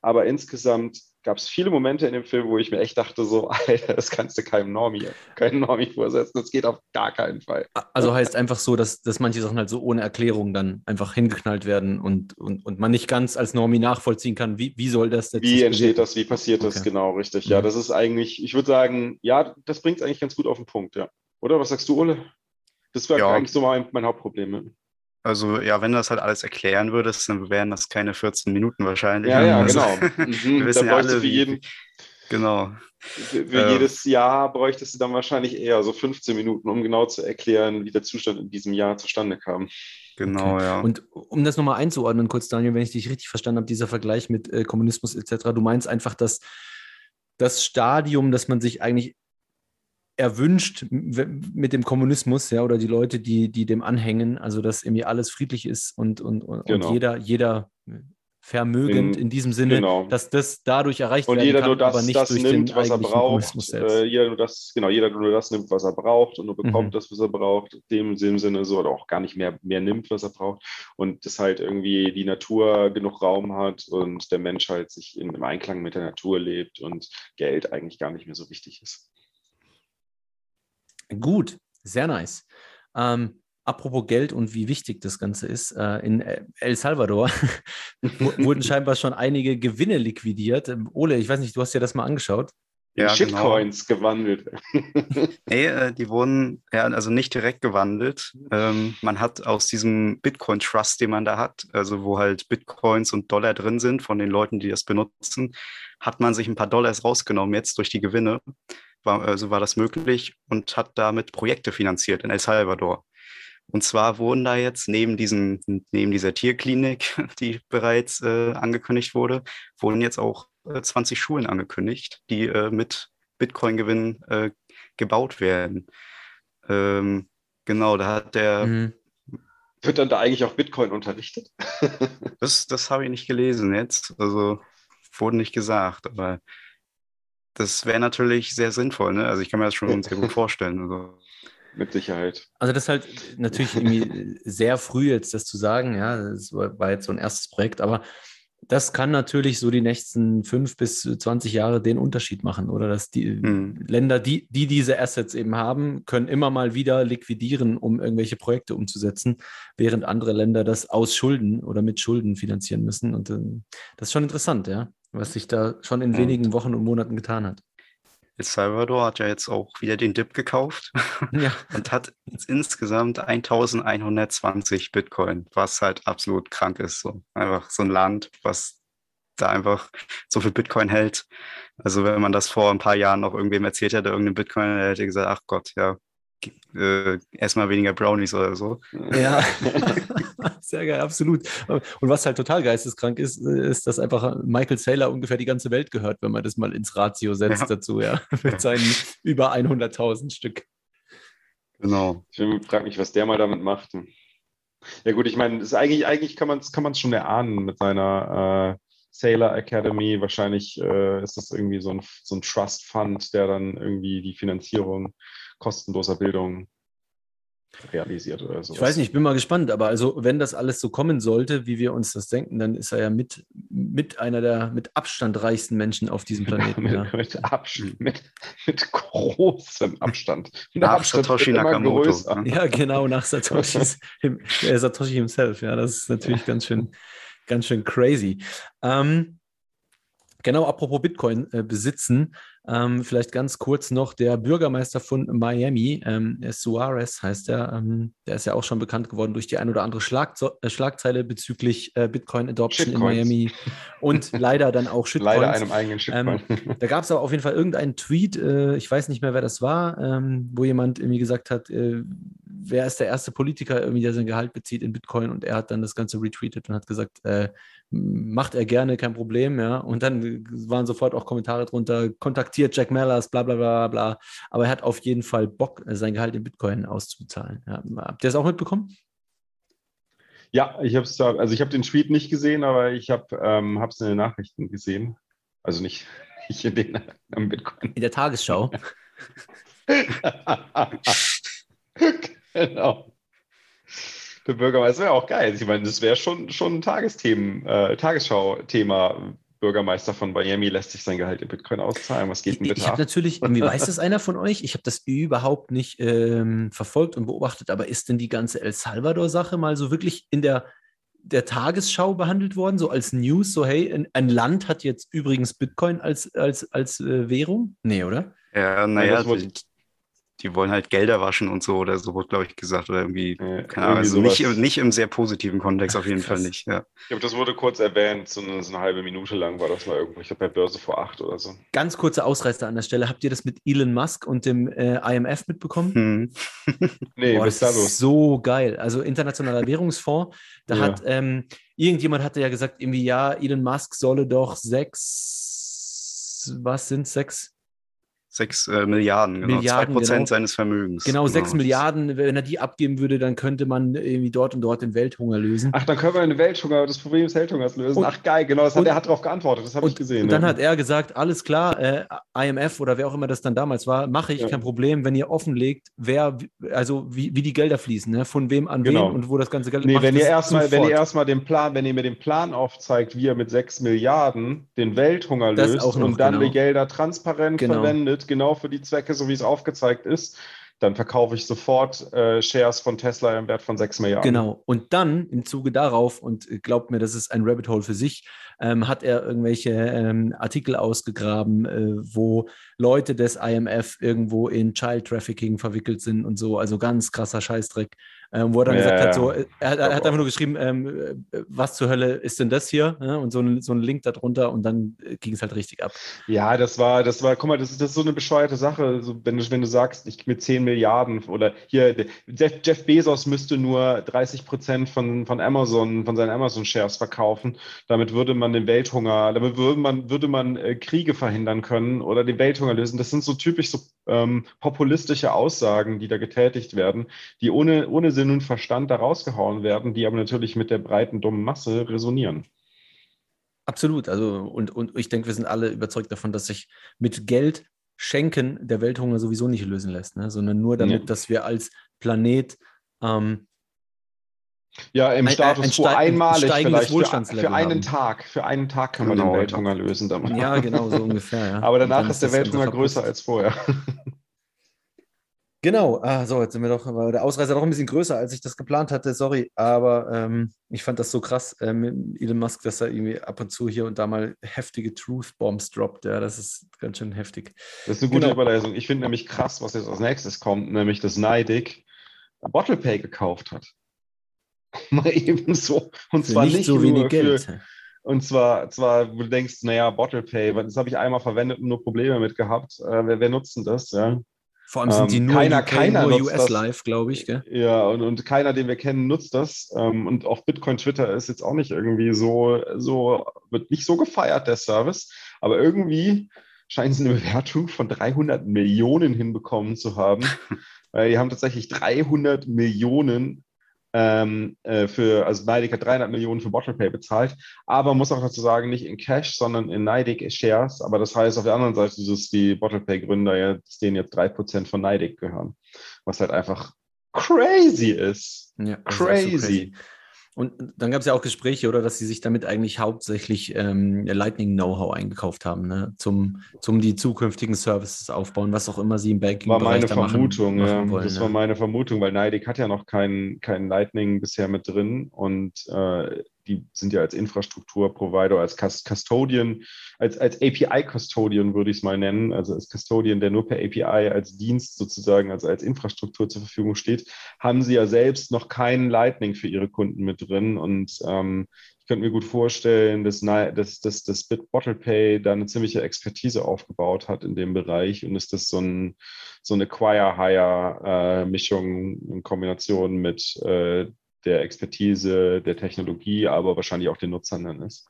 Aber insgesamt gab es viele Momente in dem Film, wo ich mir echt dachte, so, Alter, das kannst du keinem Normie, keinem Normie vorsetzen. Das geht auf gar keinen Fall. Also heißt einfach so, dass, dass manche Sachen halt so ohne Erklärung dann einfach hingeknallt werden und, und, und man nicht ganz als Normie nachvollziehen kann, wie, wie soll das jetzt Wie entsteht das, wie passiert das, okay. genau, richtig. Ja, mhm. das ist eigentlich, ich würde sagen, ja, das bringt es eigentlich ganz gut auf den Punkt, ja. Oder was sagst du, Ole? Das wäre ja. eigentlich so mein, mein Hauptproblem. Ne? Also ja, wenn du das halt alles erklären würdest, dann wären das keine 14 Minuten wahrscheinlich. Ja, ja, also, genau. Mhm. Wir wissen ja alle, für jeden, genau. Für, für äh, jedes Jahr bräuchtest du dann wahrscheinlich eher so 15 Minuten, um genau zu erklären, wie der Zustand in diesem Jahr zustande kam. Genau, okay. ja. Und um das nochmal einzuordnen, kurz, Daniel, wenn ich dich richtig verstanden habe, dieser Vergleich mit äh, Kommunismus etc., du meinst einfach, dass das Stadium, das man sich eigentlich erwünscht mit dem Kommunismus, ja, oder die Leute, die, die dem anhängen, also dass irgendwie alles friedlich ist und, und, und, genau. und jeder, jeder vermögend in, in diesem Sinne, genau. dass das dadurch erreicht und werden kann, nur das, aber nicht das durch nimmt, den was er braucht. Äh, jeder nur das, genau, jeder nur das nimmt, was er braucht und nur bekommt mhm. das, was er braucht. Dem, dem Sinne so oder auch gar nicht mehr, mehr nimmt, was er braucht. Und dass halt irgendwie die Natur genug Raum hat und der Mensch halt sich in, im Einklang mit der Natur lebt und Geld eigentlich gar nicht mehr so wichtig ist. Gut, sehr nice. Ähm, apropos Geld und wie wichtig das Ganze ist, äh, in El Salvador wurden scheinbar schon einige Gewinne liquidiert. Ähm, Ole, ich weiß nicht, du hast dir das mal angeschaut. Ja, genau. Shitcoins genau. gewandelt. nee, äh, die wurden ja also nicht direkt gewandelt. Ähm, man hat aus diesem Bitcoin Trust, den man da hat, also wo halt Bitcoins und Dollar drin sind von den Leuten, die das benutzen, hat man sich ein paar Dollars rausgenommen jetzt durch die Gewinne war, also war das möglich und hat damit Projekte finanziert in El Salvador. Und zwar wurden da jetzt neben, diesem, neben dieser Tierklinik, die bereits äh, angekündigt wurde, wurden jetzt auch äh, 20 Schulen angekündigt, die äh, mit Bitcoin-Gewinn äh, gebaut werden. Ähm, genau, da hat der. Mhm. Wird dann da eigentlich auch Bitcoin unterrichtet? das das habe ich nicht gelesen jetzt. Also wurde nicht gesagt, aber das wäre natürlich sehr sinnvoll. Ne? Also ich kann mir das schon sehr gut vorstellen. Also. Mit Sicherheit. Also das ist halt natürlich irgendwie sehr früh jetzt das zu sagen, ja, das war jetzt so ein erstes Projekt, aber das kann natürlich so die nächsten fünf bis 20 Jahre den Unterschied machen, oder dass die mhm. Länder, die, die diese Assets eben haben, können immer mal wieder liquidieren, um irgendwelche Projekte umzusetzen, während andere Länder das aus Schulden oder mit Schulden finanzieren müssen. Und äh, das ist schon interessant, ja, was sich da schon in wenigen Wochen und Monaten getan hat. El Salvador hat ja jetzt auch wieder den Dip gekauft ja. und hat insgesamt 1120 Bitcoin, was halt absolut krank ist. So. Einfach so ein Land, was da einfach so viel Bitcoin hält. Also wenn man das vor ein paar Jahren noch irgendwem erzählt hätte, irgendein Bitcoin, der hätte gesagt, ach Gott, ja, äh, erstmal weniger Brownies oder so. Ja, sehr geil, absolut. Und was halt total geisteskrank ist, ist, dass einfach Michael Saylor ungefähr die ganze Welt gehört, wenn man das mal ins Ratio setzt ja. dazu, ja, mit seinen über 100.000 Stück. Genau. Ich frage mich, was der mal damit macht. Ja gut, ich meine, eigentlich, eigentlich kann man es kann schon erahnen mit seiner äh, Sailor Academy. Wahrscheinlich äh, ist das irgendwie so ein, so ein Trust Fund, der dann irgendwie die Finanzierung kostenloser Bildung realisiert oder so. Ich weiß nicht, ich bin mal gespannt, aber also wenn das alles so kommen sollte, wie wir uns das denken, dann ist er ja mit, mit einer der mit Abstand reichsten Menschen auf diesem Planeten. mit, ja. mit, Abstand, mit, mit großem Abstand. Nach Abstand Satoshi Nakamoto. Größer. Ja, genau, nach Satoshis, äh, Satoshi himself. Ja, das ist natürlich ganz schön, ganz schön crazy. Ähm, genau, apropos Bitcoin äh, besitzen, ähm, vielleicht ganz kurz noch der Bürgermeister von Miami, ähm, Suarez heißt er, ähm, der ist ja auch schon bekannt geworden durch die ein oder andere Schlagze äh, Schlagzeile bezüglich äh, Bitcoin Adoption in Miami und leider dann auch Shitcoins. Leider einem eigenen Shitcoin. Ähm, da gab es aber auf jeden Fall irgendeinen Tweet, äh, ich weiß nicht mehr, wer das war, ähm, wo jemand irgendwie gesagt hat, äh, wer ist der erste Politiker, irgendwie, der sein Gehalt bezieht in Bitcoin und er hat dann das Ganze retweetet und hat gesagt, äh, macht er gerne, kein Problem, ja. Und dann waren sofort auch Kommentare drunter, kontaktiert Jack Mellers, bla bla bla bla. Aber er hat auf jeden Fall Bock, sein Gehalt in Bitcoin auszubezahlen. Ja. Habt ihr das auch mitbekommen? Ja, ich habe es also ich habe den Tweet nicht gesehen, aber ich habe es in den Nachrichten gesehen. Also nicht, nicht in den am Bitcoin. In der Tagesschau. genau der Bürgermeister wäre auch geil. Ich meine, das wäre schon, schon ein Tagesthemen, äh, Tagesschau-Thema. Bürgermeister von Miami lässt sich sein Gehalt in Bitcoin auszahlen. Was geht denn bitte Ich, ich habe natürlich, wie weiß das einer von euch? Ich habe das überhaupt nicht ähm, verfolgt und beobachtet, aber ist denn die ganze El Salvador-Sache mal so wirklich in der, der Tagesschau behandelt worden, so als News, so hey, ein, ein Land hat jetzt übrigens Bitcoin als, als, als äh, Währung? Nee, oder? Ja, naja, ja, die wollen halt Gelder waschen und so oder so, wurde, glaube ich, gesagt. Oder irgendwie, ja, keine Ahnung, also nicht, nicht im sehr positiven Kontext auf jeden Fall nicht. Ja. Ich glaube, das wurde kurz erwähnt, so eine, so eine, halbe Minute lang war das mal irgendwo. Ich glaube, bei Börse vor acht oder so. Ganz kurze Ausreißer an der Stelle. Habt ihr das mit Elon Musk und dem äh, IMF mitbekommen? Hm. nee, Boah, ist da los? So geil. Also Internationaler Währungsfonds, da ja. hat ähm, irgendjemand hatte ja gesagt, irgendwie, ja, Elon Musk solle doch sechs, was sind sechs? Sechs äh, Milliarden, genau. Milliarden, 2% genau. seines Vermögens. Genau, sechs genau. Milliarden. Wenn er die abgeben würde, dann könnte man irgendwie dort und dort den Welthunger lösen. Ach, dann können wir den Welthunger, das Problem des Welthungers lösen. Und, Ach, geil, genau. Das und, hat, er hat darauf geantwortet. Das habe ich gesehen. Und ja. dann hat er gesagt: Alles klar, äh, IMF oder wer auch immer das dann damals war, mache ich, ja. kein Problem, wenn ihr offenlegt, wer, also wie, wie die Gelder fließen, ne? von wem an genau. wen und wo das ganze Geld nee, wenn ihr erstmal, wenn ihr erstmal den Plan, wenn ihr mir den Plan aufzeigt, wie ihr mit sechs Milliarden den Welthunger das löst noch, und dann genau. die Gelder transparent genau. Genau für die Zwecke so wie es aufgezeigt ist, dann verkaufe ich sofort äh, Shares von Tesla im Wert von 6 Milliarden. Genau. Und dann im Zuge darauf, und glaubt mir, das ist ein Rabbit Hole für sich, ähm, hat er irgendwelche ähm, Artikel ausgegraben, äh, wo Leute des IMF irgendwo in Child Trafficking verwickelt sind und so. Also ganz krasser Scheißdreck ähm, wo er dann ja, gesagt hat, so, er, er hat einfach nur geschrieben, ähm, was zur Hölle ist denn das hier? Ja, und so ein, so ein Link darunter und dann äh, ging es halt richtig ab. Ja, das war, das war, guck mal, das ist, das ist so eine bescheuerte Sache, so, wenn, du, wenn du sagst, ich mit 10 Milliarden oder hier, Jeff, Jeff Bezos müsste nur 30 Prozent von, von Amazon, von seinen Amazon-Shares verkaufen. Damit würde man den Welthunger, damit würde man, würde man äh, Kriege verhindern können oder den Welthunger lösen. Das sind so typisch so ähm, populistische Aussagen, die da getätigt werden, die ohne, ohne Sinn und Verstand da rausgehauen werden, die aber natürlich mit der breiten, dummen Masse resonieren. Absolut. Also, und, und ich denke, wir sind alle überzeugt davon, dass sich mit Geld schenken der Welthunger sowieso nicht lösen lässt, ne? sondern nur damit, ja. dass wir als Planet ähm, ja, im ein, Status ein, quo einmalig vielleicht für, für, einen haben. Tag. Für einen Tag kann man genau, den Welthunger lösen damit. Ja, genau, so ungefähr. Ja. Aber danach ist der Welthunger größer als vorher. Genau, ah, so, jetzt sind wir doch, war der Ausreißer doch ein bisschen größer, als ich das geplant hatte, sorry, aber ähm, ich fand das so krass äh, mit Elon Musk, dass er irgendwie ab und zu hier und da mal heftige Truth-Bombs droppt, ja, das ist ganz schön heftig. Das ist eine gute genau. Überleistung. Ich finde nämlich krass, was jetzt als nächstes kommt, nämlich dass Neidig Bottle Pay gekauft hat. mal eben so. Und für zwar nicht, nicht so wenig Geld. Für, und zwar, zwar, wo du denkst, naja, Bottle Pay, das habe ich einmal verwendet und nur Probleme mit gehabt. Äh, wer, wer nutzt denn das? Ja? Vor allem sind die ähm, nur, keiner, UK, keiner nur US Live, glaube ich. Gell? Ja, und, und keiner, den wir kennen, nutzt das. Ähm, und auch Bitcoin Twitter ist jetzt auch nicht irgendwie so, so, wird nicht so gefeiert, der Service. Aber irgendwie scheinen sie eine Bewertung von 300 Millionen hinbekommen zu haben. die haben tatsächlich 300 Millionen ähm, äh, für, also Neidig hat 300 Millionen für BottlePay bezahlt, aber muss auch dazu sagen, nicht in Cash, sondern in Neidig Shares. Aber das heißt auf der anderen Seite, dass die BottlePay-Gründer ja, denen jetzt 3% von Neidig gehören, was halt einfach crazy ist. Ja, crazy. Ist so crazy. Und dann gab es ja auch Gespräche, oder, dass sie sich damit eigentlich hauptsächlich ähm, Lightning-Know-how eingekauft haben, ne? zum, zum die zukünftigen Services aufbauen, was auch immer sie im Banking War meine Vermutung, machen, machen wollen, das war meine Vermutung, weil Neidig hat ja noch kein, kein Lightning bisher mit drin und äh, die sind ja als Infrastrukturprovider, als Custodian, als, als API-Custodian würde ich es mal nennen, also als Custodian, der nur per API als Dienst sozusagen, also als Infrastruktur zur Verfügung steht, haben sie ja selbst noch keinen Lightning für ihre Kunden mit drin. Und ähm, ich könnte mir gut vorstellen, dass, dass, dass, dass BitBottlePay da eine ziemliche Expertise aufgebaut hat in dem Bereich und ist das so, ein, so eine Choir-Hire-Mischung in Kombination mit äh, der Expertise, der Technologie, aber wahrscheinlich auch den Nutzern dann ist.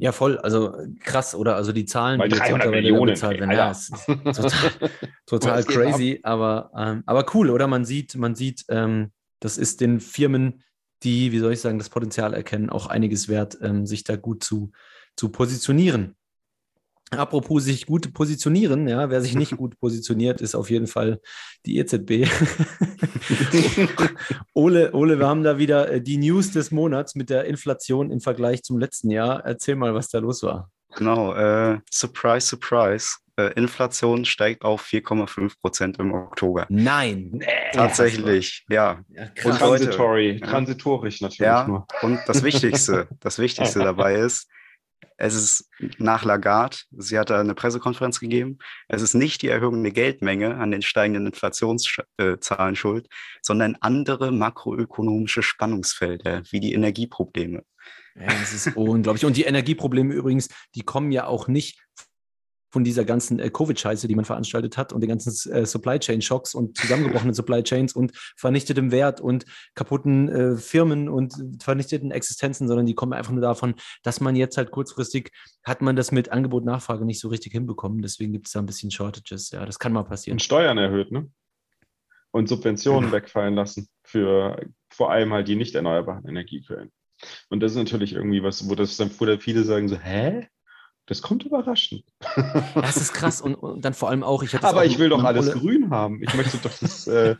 Ja, voll. Also krass, oder? Also die Zahlen, Weil die 300 Millionen bezahlt werden. Ja, ist total, total crazy, aber, ähm, aber cool, oder? Man sieht, man sieht, ähm, das ist den Firmen, die, wie soll ich sagen, das Potenzial erkennen, auch einiges wert, ähm, sich da gut zu, zu positionieren. Apropos sich gut positionieren, ja, wer sich nicht gut positioniert, ist auf jeden Fall die EZB. Ole, Ole, wir haben da wieder äh, die News des Monats mit der Inflation im Vergleich zum letzten Jahr. Erzähl mal, was da los war. Genau, äh, surprise, surprise. Äh, Inflation steigt auf 4,5 Prozent im Oktober. Nein. Nee, Tatsächlich, ja. ja und Transitory, transitorisch natürlich ja, nur. Und das Wichtigste, das Wichtigste dabei ist, es ist nach Lagarde, sie hat da eine Pressekonferenz gegeben, es ist nicht die Erhöhung der Geldmenge an den steigenden Inflationszahlen schuld, sondern andere makroökonomische Spannungsfelder wie die Energieprobleme. Ja, das ist unglaublich. Und die Energieprobleme übrigens, die kommen ja auch nicht von dieser ganzen äh, Covid-Scheiße, die man veranstaltet hat und den ganzen äh, Supply Chain Schocks und zusammengebrochenen Supply Chains und vernichtetem Wert und kaputten äh, Firmen und vernichteten Existenzen, sondern die kommen einfach nur davon, dass man jetzt halt kurzfristig hat man das mit Angebot Nachfrage nicht so richtig hinbekommen. Deswegen gibt es da ein bisschen Shortages. Ja, das kann mal passieren. Und Steuern erhöht, ne? Und Subventionen ja. wegfallen lassen für vor allem halt die nicht erneuerbaren Energiequellen. Und das ist natürlich irgendwie was, wo das dann viele sagen so, hä? Das kommt überraschend. Das ist krass und, und dann vor allem auch. Ich Aber ich will doch alles Kohle. grün haben. Ich möchte doch, dass, äh,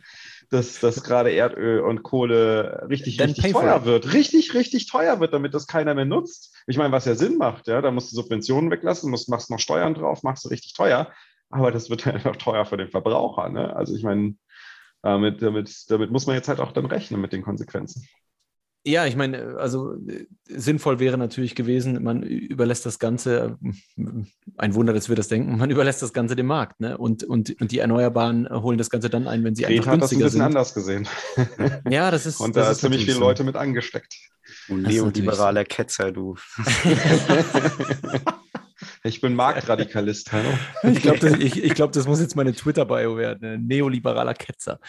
dass, dass gerade Erdöl und Kohle richtig, Then richtig teuer wird. Richtig, richtig teuer wird, damit das keiner mehr nutzt. Ich meine, was ja Sinn macht, ja, da musst du Subventionen weglassen, musst, machst noch Steuern drauf, machst du richtig teuer. Aber das wird einfach teuer für den Verbraucher. Ne? Also ich meine, damit, damit, damit muss man jetzt halt auch dann rechnen mit den Konsequenzen. Ja, ich meine, also sinnvoll wäre natürlich gewesen, man überlässt das Ganze, ein Wunder, dass wir das denken, man überlässt das Ganze dem Markt, ne? Und, und, und die Erneuerbaren holen das Ganze dann ein, wenn sie Greta einfach günstiger sind. hat das ein bisschen sind. anders gesehen. Ja, das ist. Und da sind ziemlich viele so. Leute mit angesteckt. Du neoliberaler Ketzer, du. ich bin Marktradikalist. Hallo. ich glaube, das, ich, ich glaub, das muss jetzt meine Twitter-Bio werden. Neoliberaler Ketzer.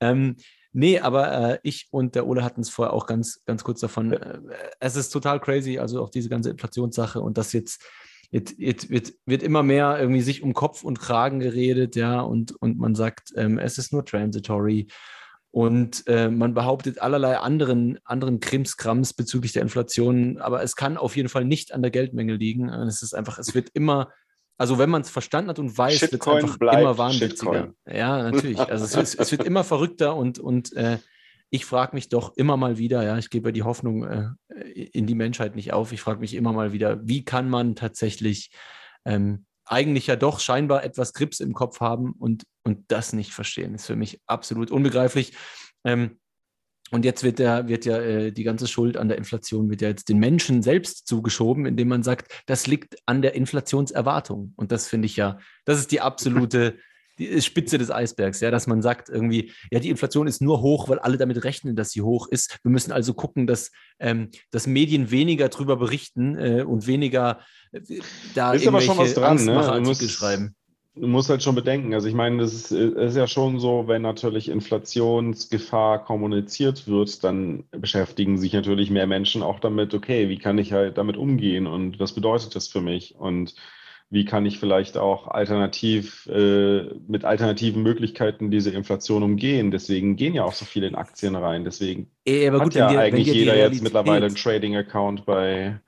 Ähm, Nee, aber äh, ich und der Ole hatten es vorher auch ganz, ganz kurz davon. Äh, es ist total crazy, also auch diese ganze Inflationssache und das jetzt, jetzt, jetzt wird, wird immer mehr irgendwie sich um Kopf und Kragen geredet, ja, und, und man sagt, ähm, es ist nur transitory. Und äh, man behauptet allerlei anderen, anderen Krimskrams bezüglich der Inflation, aber es kann auf jeden Fall nicht an der Geldmenge liegen. Es ist einfach, es wird immer, also wenn man es verstanden hat und weiß, wird es einfach immer. Shitcoin. Ja, natürlich. Also es, ist, es, wird immer verrückter und, und äh, ich frage mich doch immer mal wieder, ja, ich gebe die Hoffnung äh, in die Menschheit nicht auf. Ich frage mich immer mal wieder, wie kann man tatsächlich ähm, eigentlich ja doch scheinbar etwas Grips im Kopf haben und, und das nicht verstehen. Das ist für mich absolut unbegreiflich. Ähm, und jetzt wird, der, wird ja äh, die ganze Schuld an der Inflation wird ja jetzt den Menschen selbst zugeschoben, indem man sagt, das liegt an der Inflationserwartung. Und das finde ich ja, das ist die absolute die Spitze des Eisbergs, ja, dass man sagt irgendwie, ja, die Inflation ist nur hoch, weil alle damit rechnen, dass sie hoch ist. Wir müssen also gucken, dass, ähm, dass Medien weniger darüber berichten äh, und weniger äh, da ist aber schon was dran, ne? Musst, schreiben. Du musst halt schon bedenken, also ich meine, das ist, ist ja schon so, wenn natürlich Inflationsgefahr kommuniziert wird, dann beschäftigen sich natürlich mehr Menschen auch damit, okay, wie kann ich halt damit umgehen und was bedeutet das für mich? Und wie kann ich vielleicht auch alternativ äh, mit alternativen Möglichkeiten diese Inflation umgehen. Deswegen gehen ja auch so viele in Aktien rein. Deswegen e, aber hat ja dir, eigentlich jeder jetzt mittlerweile einen Trading-Account bei,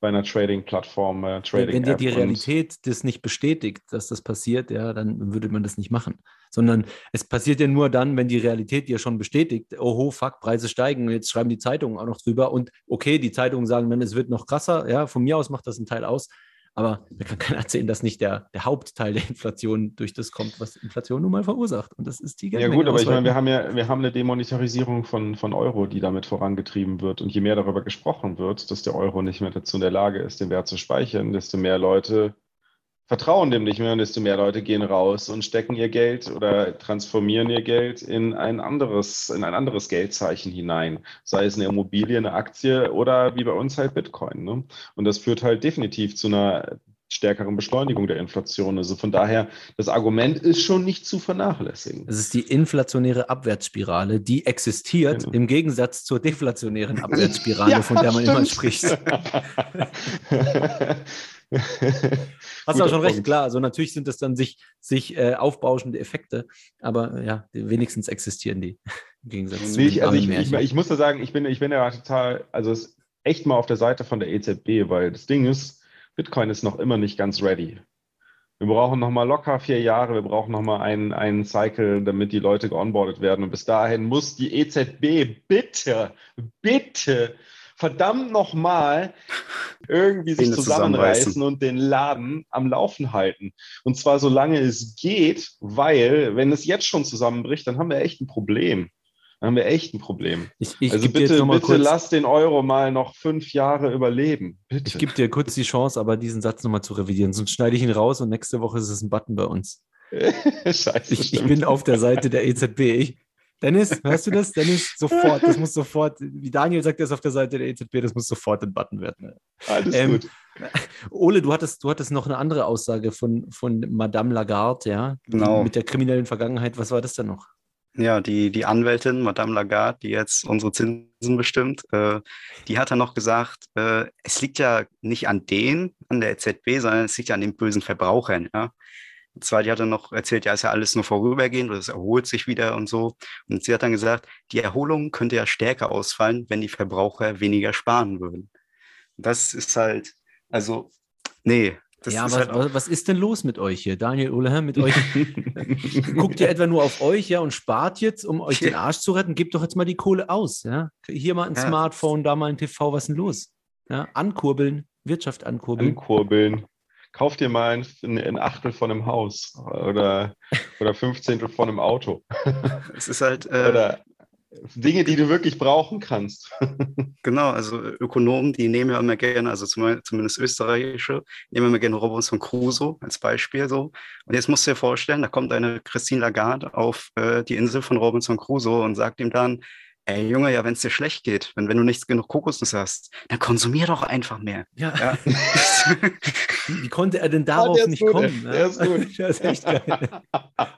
bei einer Trading-Plattform. Äh, Trading wenn dir die Realität das nicht bestätigt, dass das passiert, ja, dann würde man das nicht machen. Sondern es passiert ja nur dann, wenn die Realität dir schon bestätigt, oh, fuck, Preise steigen und jetzt schreiben die Zeitungen auch noch drüber und okay, die Zeitungen sagen dann, es wird noch krasser, ja, von mir aus macht das einen Teil aus, aber mir kann keiner erzählen, dass nicht der, der Hauptteil der Inflation durch das kommt, was Inflation nun mal verursacht. Und das ist die Geldmenge. Ja gut, aber ich meine, wir haben ja, wir haben eine Demonetarisierung von, von Euro, die damit vorangetrieben wird. Und je mehr darüber gesprochen wird, dass der Euro nicht mehr dazu in der Lage ist, den Wert zu speichern, desto mehr Leute vertrauen dem nicht mehr und desto mehr Leute gehen raus und stecken ihr Geld oder transformieren ihr Geld in ein anderes, in ein anderes Geldzeichen hinein. Sei es eine Immobilie, eine Aktie oder wie bei uns halt Bitcoin. Ne? Und das führt halt definitiv zu einer stärkeren Beschleunigung der Inflation. Also von daher, das Argument ist schon nicht zu vernachlässigen. Es ist die inflationäre Abwärtsspirale, die existiert genau. im Gegensatz zur deflationären Abwärtsspirale, ja, von der man stimmt. immer spricht. Hast du auch schon recht, klar. Also natürlich sind das dann sich, sich äh, aufbauschende Effekte, aber ja, wenigstens existieren die im Gegensatz nee, zu also ich, ich, ich, muss da sagen, ich bin, ich bin ja total, also es echt mal auf der Seite von der EZB, weil das Ding ist, Bitcoin ist noch immer nicht ganz ready. Wir brauchen noch mal locker vier Jahre, wir brauchen noch mal einen, einen Cycle, damit die Leute geonboardet werden. Und bis dahin muss die EZB bitte, bitte verdammt nochmal irgendwie sich zusammenreißen und den Laden am Laufen halten. Und zwar solange es geht, weil wenn es jetzt schon zusammenbricht, dann haben wir echt ein Problem. Dann haben wir echt ein Problem. Ich, ich also bitte, bitte lass den Euro mal noch fünf Jahre überleben. Bitte. Ich gebe dir kurz die Chance, aber diesen Satz nochmal zu revidieren. Sonst schneide ich ihn raus und nächste Woche ist es ein Button bei uns. Scheiße, ich, ich, bin auf der Seite der EZB. Ich, Dennis, hörst du das? Dennis, sofort, das muss sofort, wie Daniel sagt, er ist auf der Seite der EZB, das muss sofort ein Button werden. Alles ähm, gut. Ole, du hattest, du hattest noch eine andere Aussage von, von Madame Lagarde, ja? Genau. Mit der kriminellen Vergangenheit. Was war das denn noch? Ja, die, die Anwältin, Madame Lagarde, die jetzt unsere Zinsen bestimmt, äh, die hat dann noch gesagt, äh, es liegt ja nicht an denen, an der EZB, sondern es liegt ja an den bösen Verbrauchern. Ja? Und zwar, die hat dann noch erzählt, ja, ist ja alles nur vorübergehend oder es erholt sich wieder und so. Und sie hat dann gesagt, die Erholung könnte ja stärker ausfallen, wenn die Verbraucher weniger sparen würden. Das ist halt, also, nee. Das ja, was, halt was, ist denn los mit euch hier, Daniel Uleher, mit euch? Guckt ihr etwa nur auf euch, ja, und spart jetzt, um euch den Arsch zu retten? Gebt doch jetzt mal die Kohle aus, ja? Hier mal ein ja. Smartphone, da mal ein TV, was ist denn los? Ja, ankurbeln, Wirtschaft ankurbeln. Ankurbeln kauf dir mal ein, ein Achtel von einem Haus oder, oder 15 von einem Auto. Es ist halt. Äh, oder Dinge, die du wirklich brauchen kannst. genau, also Ökonomen, die nehmen ja immer gerne, also zumindest österreichische, nehmen immer gerne Robinson Crusoe als Beispiel so. Und jetzt musst du dir vorstellen, da kommt eine Christine Lagarde auf äh, die Insel von Robinson Crusoe und sagt ihm dann, Ey, Junge, ja, wenn es dir schlecht geht, wenn, wenn du nicht genug Kokosnuss hast, dann konsumier doch einfach mehr. Ja. ja. Wie konnte er denn darauf ja, nicht gut, kommen? Der, ja? ist gut. das ist echt geil.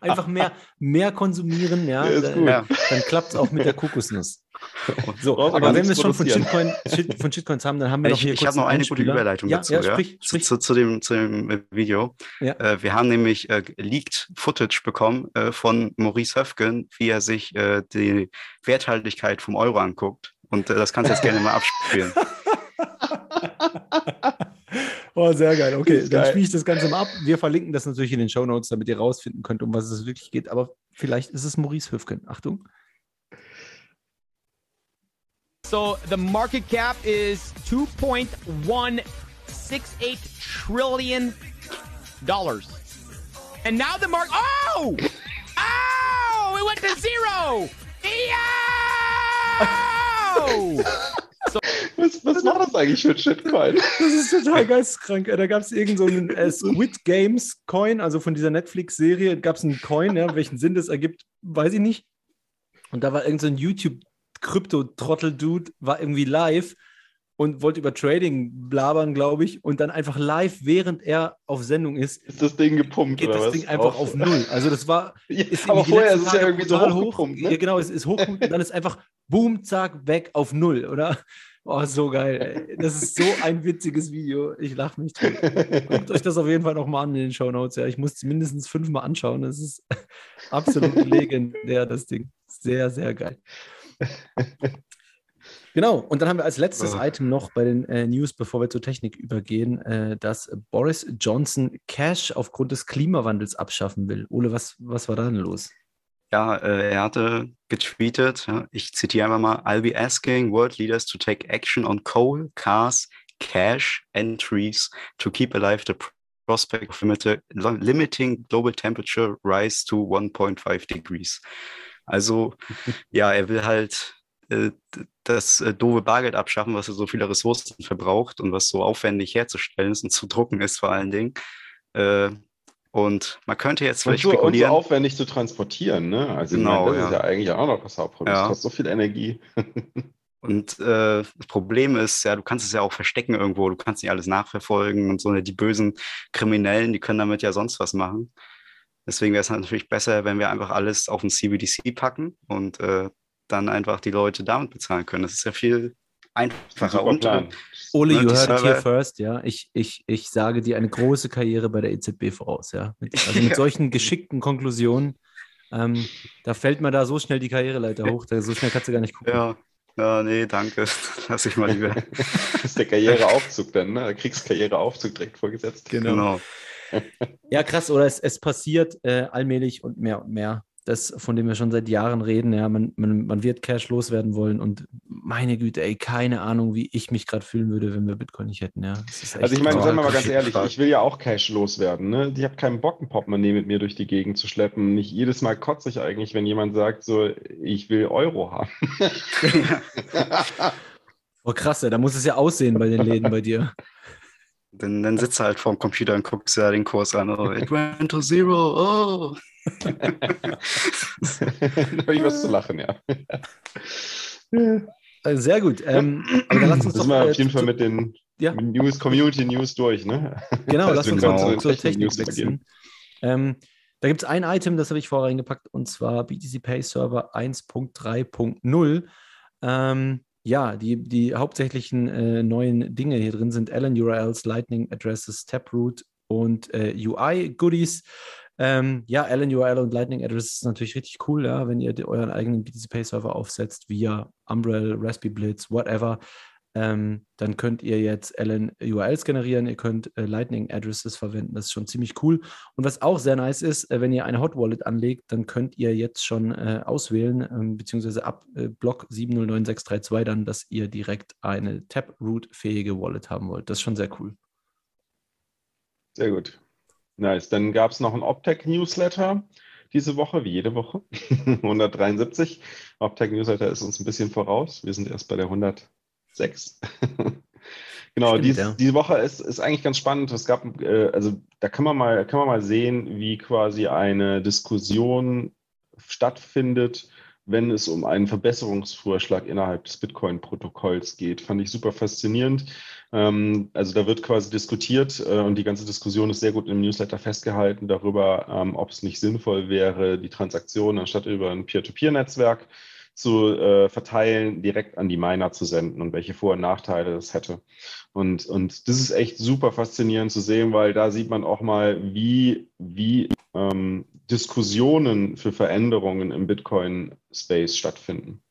Einfach mehr, mehr konsumieren, ja. Dann, dann klappt es auch mit der Kokosnuss. so, aber wenn wir es schon von, Shitcoin, Shit, von Shitcoins haben, dann haben wir ich, noch hier Ich habe noch eine gute Überleitung ja, dazu, ja, sprich, sprich. Zu, zu, dem, zu dem Video. Ja. Äh, wir haben nämlich äh, leaked Footage bekommen äh, von Maurice Höfgen, wie er sich äh, die Werthaltigkeit vom Euro anguckt. Und äh, das kannst du jetzt gerne mal abspielen. Oh, sehr geil. Okay, dann spiele ich das Ganze mal ab. Wir verlinken das natürlich in den Show Notes, damit ihr rausfinden könnt, um was es wirklich geht. Aber vielleicht ist es Maurice Höfgen. Achtung. So the market cap is 2.168 trillion dollars. And now the market Oh! Oh! It went to zero! Yo! So. Was, was war das eigentlich für ein Shitcoin? Das ist total geisteskrank. Da gab es irgendeinen so äh, Squid Games Coin, also von dieser Netflix-Serie, gab es einen Coin, ja, welchen Sinn das ergibt, weiß ich nicht. Und da war irgendein so YouTube-Krypto-Trottel-Dude, war irgendwie live und wollte über Trading blabern, glaube ich, und dann einfach live, während er auf Sendung ist, ist das Ding gepumpt geht das? Ding einfach auf null. Also das war. ja, aber vorher ist es ja irgendwie so hochgepumpt. Hoch. Ne? Ja, genau, es ist hochgepumpt und dann ist einfach boom, zack, weg auf null, oder? Oh, so geil. Das ist so ein witziges Video. Ich lache mich tot. Guckt euch das auf jeden Fall nochmal an in den Show Notes. Ja, ich muss es mindestens fünfmal anschauen. Das ist absolut legendär, das Ding. Sehr, sehr geil. Genau, und dann haben wir als letztes oh. Item noch bei den äh, News, bevor wir zur Technik übergehen, äh, dass Boris Johnson Cash aufgrund des Klimawandels abschaffen will. Ole, was, was war da denn los? Ja, äh, er hatte getweetet, ja, ich zitiere einfach mal, I'll be asking world leaders to take action on coal, cars, cash, and trees to keep alive the prospect of limiting global temperature rise to 1.5 degrees. Also ja, er will halt äh, das äh, doofe Bargeld abschaffen, was so viele Ressourcen verbraucht und was so aufwendig herzustellen ist und zu drucken ist vor allen Dingen. Äh, und man könnte jetzt vielleicht und so, spekulieren. Und so aufwendig zu transportieren, ne? Also genau, meine, das ja. ist ja eigentlich auch noch das Hauptproblem. Ja. Das kostet so viel Energie. Und äh, das Problem ist, ja, du kannst es ja auch verstecken irgendwo, du kannst nicht alles nachverfolgen und so. Die bösen Kriminellen, die können damit ja sonst was machen. Deswegen wäre es natürlich besser, wenn wir einfach alles auf ein CBDC packen und äh, dann einfach die Leute damit bezahlen können. Das ist ja viel einfacher. Und, äh, Ole, you heard it here first, ja. Ich, ich, ich sage dir eine große Karriere bei der EZB voraus, ja. Mit, also mit solchen geschickten Konklusionen, ähm, da fällt man da so schnell die Karriereleiter hoch, da, so schnell kannst du gar nicht gucken. Ja. Ja, nee, danke. Lass ich mal lieber. das ist der Karriereaufzug dann, ne? Der Kriegskarriereaufzug direkt vorgesetzt. Genau. genau. Ja, krass, oder es, es passiert äh, allmählich und mehr und mehr das, von dem wir schon seit Jahren reden, ja, man, man, man wird Cash loswerden wollen und meine Güte, ey, keine Ahnung, wie ich mich gerade fühlen würde, wenn wir Bitcoin nicht hätten, ja. Also ich meine, sagen wir mal ganz ehrlich, ich will ja auch Cash loswerden, ne? Ich habe keinen Bock, ein Portemonnaie mit mir durch die Gegend zu schleppen. Nicht jedes Mal kotze ich eigentlich, wenn jemand sagt, so, ich will Euro haben. oh krass, ja, da muss es ja aussehen bei den Läden bei dir. Dann, dann sitzt er halt vorm Computer und guckt sich ja den Kurs an. Oh, it went to zero. Oh. da habe ich was zu lachen, ja. Also sehr gut. Ähm, aber dann lass uns das doch mal auf jeden Fall mit den ja. News, Community News durch, ne? Genau, lass uns genau. mal zur Technik wechseln. Ähm, da gibt es ein Item, das habe ich vorher reingepackt, und zwar BTC Pay Server 1.3.0. Ähm, ja, die, die hauptsächlichen äh, neuen Dinge hier drin sind Allen URLs, Lightning Addresses, Taproot und äh, UI-Goodies. Ähm, ja, Allen URL und Lightning Address ist natürlich richtig cool, ja, wenn ihr euren eigenen BTC Pay Server aufsetzt via Umbrel, Raspberry Blitz, whatever. Ähm, dann könnt ihr jetzt Allen URLs generieren, ihr könnt äh, Lightning Addresses verwenden, das ist schon ziemlich cool. Und was auch sehr nice ist, äh, wenn ihr eine Hot Wallet anlegt, dann könnt ihr jetzt schon äh, auswählen, ähm, beziehungsweise ab äh, Block 709632 dann, dass ihr direkt eine Taproot-fähige Wallet haben wollt. Das ist schon sehr cool. Sehr gut. Nice. Dann gab es noch ein Optech-Newsletter diese Woche, wie jede Woche. 173. Optech-Newsletter ist uns ein bisschen voraus. Wir sind erst bei der 106. genau, Stimmt, dies, ja. diese Woche ist, ist eigentlich ganz spannend. Es gab, äh, also da kann man, mal, kann man mal sehen, wie quasi eine Diskussion stattfindet wenn es um einen Verbesserungsvorschlag innerhalb des Bitcoin-Protokolls geht. Fand ich super faszinierend. Ähm, also da wird quasi diskutiert äh, und die ganze Diskussion ist sehr gut im Newsletter festgehalten darüber, ähm, ob es nicht sinnvoll wäre, die Transaktionen anstatt über ein Peer-to-Peer-Netzwerk zu äh, verteilen, direkt an die Miner zu senden und welche Vor- und Nachteile das hätte. Und, und das ist echt super faszinierend zu sehen, weil da sieht man auch mal, wie, wie ähm, Diskussionen für Veränderungen im Bitcoin-Space stattfinden.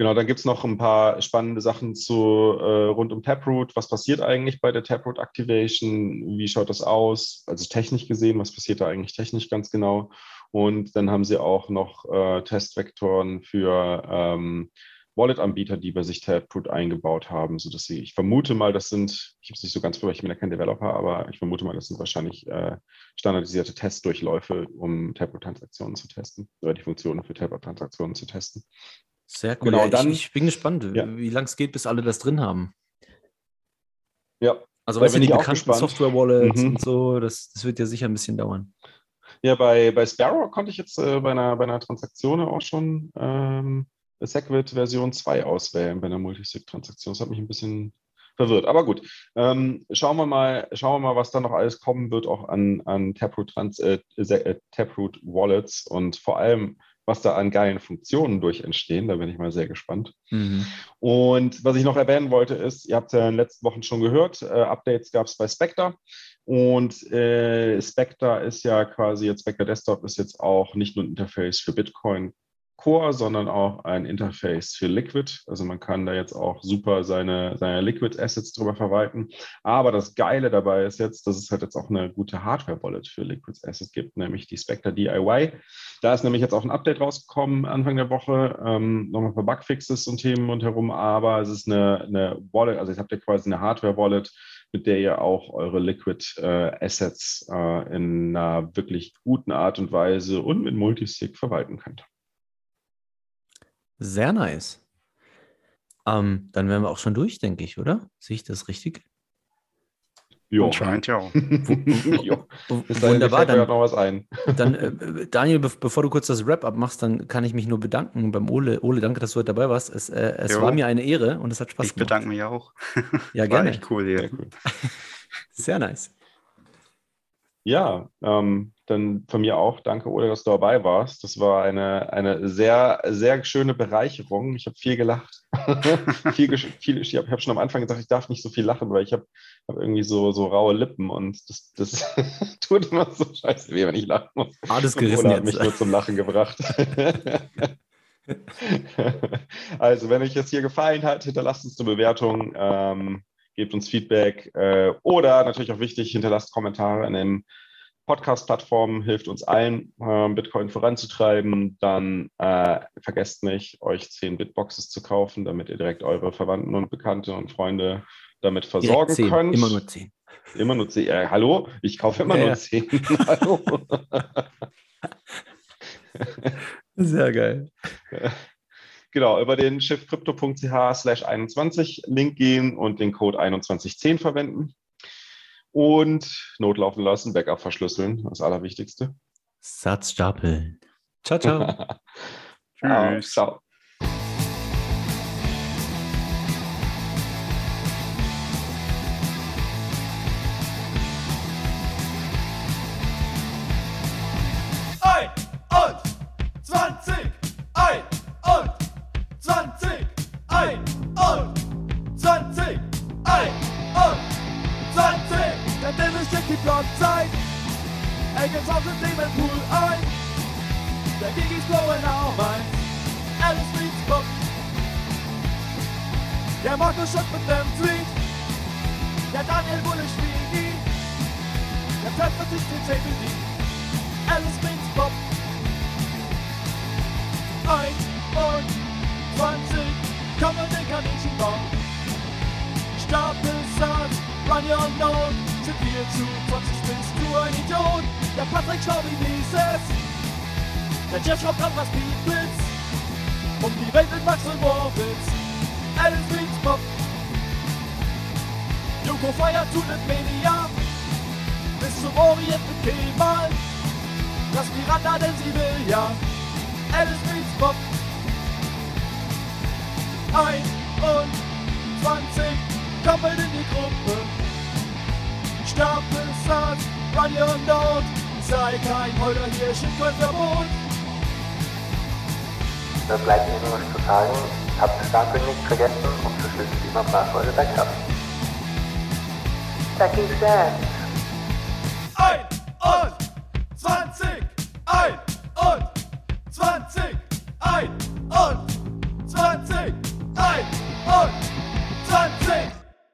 Genau, dann gibt es noch ein paar spannende Sachen zu äh, rund um Taproot. Was passiert eigentlich bei der Taproot Activation? Wie schaut das aus? Also technisch gesehen, was passiert da eigentlich technisch ganz genau? Und dann haben sie auch noch äh, Testvektoren für ähm, Wallet-Anbieter, die bei sich Taproot eingebaut haben, sodass sie, ich vermute mal, das sind, ich habe es nicht so ganz vor, ich bin ja kein Developer, aber ich vermute mal, das sind wahrscheinlich äh, standardisierte Testdurchläufe, um Taproot-Transaktionen zu testen oder die Funktionen für Taproot-Transaktionen zu testen. Sehr cool. Genau, ja, dann, ich, ich, bin gespannt, ja. wie lange es geht, bis alle das drin haben. Ja. Also, weißt du, die bekannten Software-Wallets mhm. und so, das, das wird ja sicher ein bisschen dauern. Ja, bei, bei Sparrow konnte ich jetzt äh, bei, einer, bei einer Transaktion auch schon ähm, Segwit Version 2 auswählen bei einer Multisig-Transaktion. Das hat mich ein bisschen verwirrt. Aber gut, ähm, schauen, wir mal, schauen wir mal, was da noch alles kommen wird, auch an, an Taproot, Trans, äh, äh, Taproot Wallets und vor allem, was da an geilen Funktionen durch entstehen. Da bin ich mal sehr gespannt. Mhm. Und was ich noch erwähnen wollte, ist, ihr habt ja in den letzten Wochen schon gehört, äh, Updates gab es bei Spectre. Und äh, Spectre ist ja quasi jetzt, Spectre Desktop ist jetzt auch nicht nur ein Interface für Bitcoin Core, sondern auch ein Interface für Liquid. Also man kann da jetzt auch super seine, seine Liquid Assets drüber verwalten. Aber das Geile dabei ist jetzt, dass es halt jetzt auch eine gute Hardware-Wallet für Liquid Assets gibt, nämlich die Spectre DIY. Da ist nämlich jetzt auch ein Update rausgekommen Anfang der Woche. Ähm, nochmal ein paar Bugfixes und Themen rundherum, aber es ist eine, eine Wallet, also jetzt habt ihr quasi eine Hardware-Wallet, mit der ihr auch eure Liquid äh, Assets äh, in einer wirklich guten Art und Weise und mit Multisig verwalten könnt. Sehr nice. Ähm, dann wären wir auch schon durch, denke ich, oder? Sehe ich das richtig? Jo. Anscheinend ja. jo. Wunderbar, dann, noch was ein. dann äh, Daniel, be bevor du kurz das Wrap-up machst, dann kann ich mich nur bedanken beim Ole. Ole, danke, dass du heute dabei warst. Es, äh, es war mir eine Ehre und es hat Spaß ich gemacht. Ich bedanke mich auch. Ja, gerne. War echt cool hier. Sehr nice. Ja, ähm, dann von mir auch danke, Ole, dass du dabei warst. Das war eine, eine sehr, sehr schöne Bereicherung. Ich habe viel gelacht. viel, viel, ich habe hab schon am Anfang gesagt, ich darf nicht so viel lachen, weil ich habe hab irgendwie so, so raue Lippen und das, das tut immer so scheiße weh, wenn ich lachen muss. Alles gerissen Ole hat mich nur zum Lachen gebracht. also, wenn euch das hier gefallen hat, hinterlasst uns eine Bewertung. Ähm, gebt uns Feedback äh, oder natürlich auch wichtig, hinterlasst Kommentare in dem Podcast-Plattformen hilft uns allen, äh, Bitcoin voranzutreiben. Dann äh, vergesst nicht, euch 10 Bitboxes zu kaufen, damit ihr direkt eure Verwandten und Bekannte und Freunde damit versorgen könnt. Immer nur 10. Immer nur 10. Äh, hallo? Ich kaufe immer ja, nur 10. hallo? Sehr geil. Genau, über den schiffcrypto.ch slash 21 Link gehen und den Code 2110 verwenden und notlaufen lassen, Backup verschlüsseln, das Allerwichtigste. Satz stapeln. Ciao, ciao. Tschüss. Ciao. Vergessen und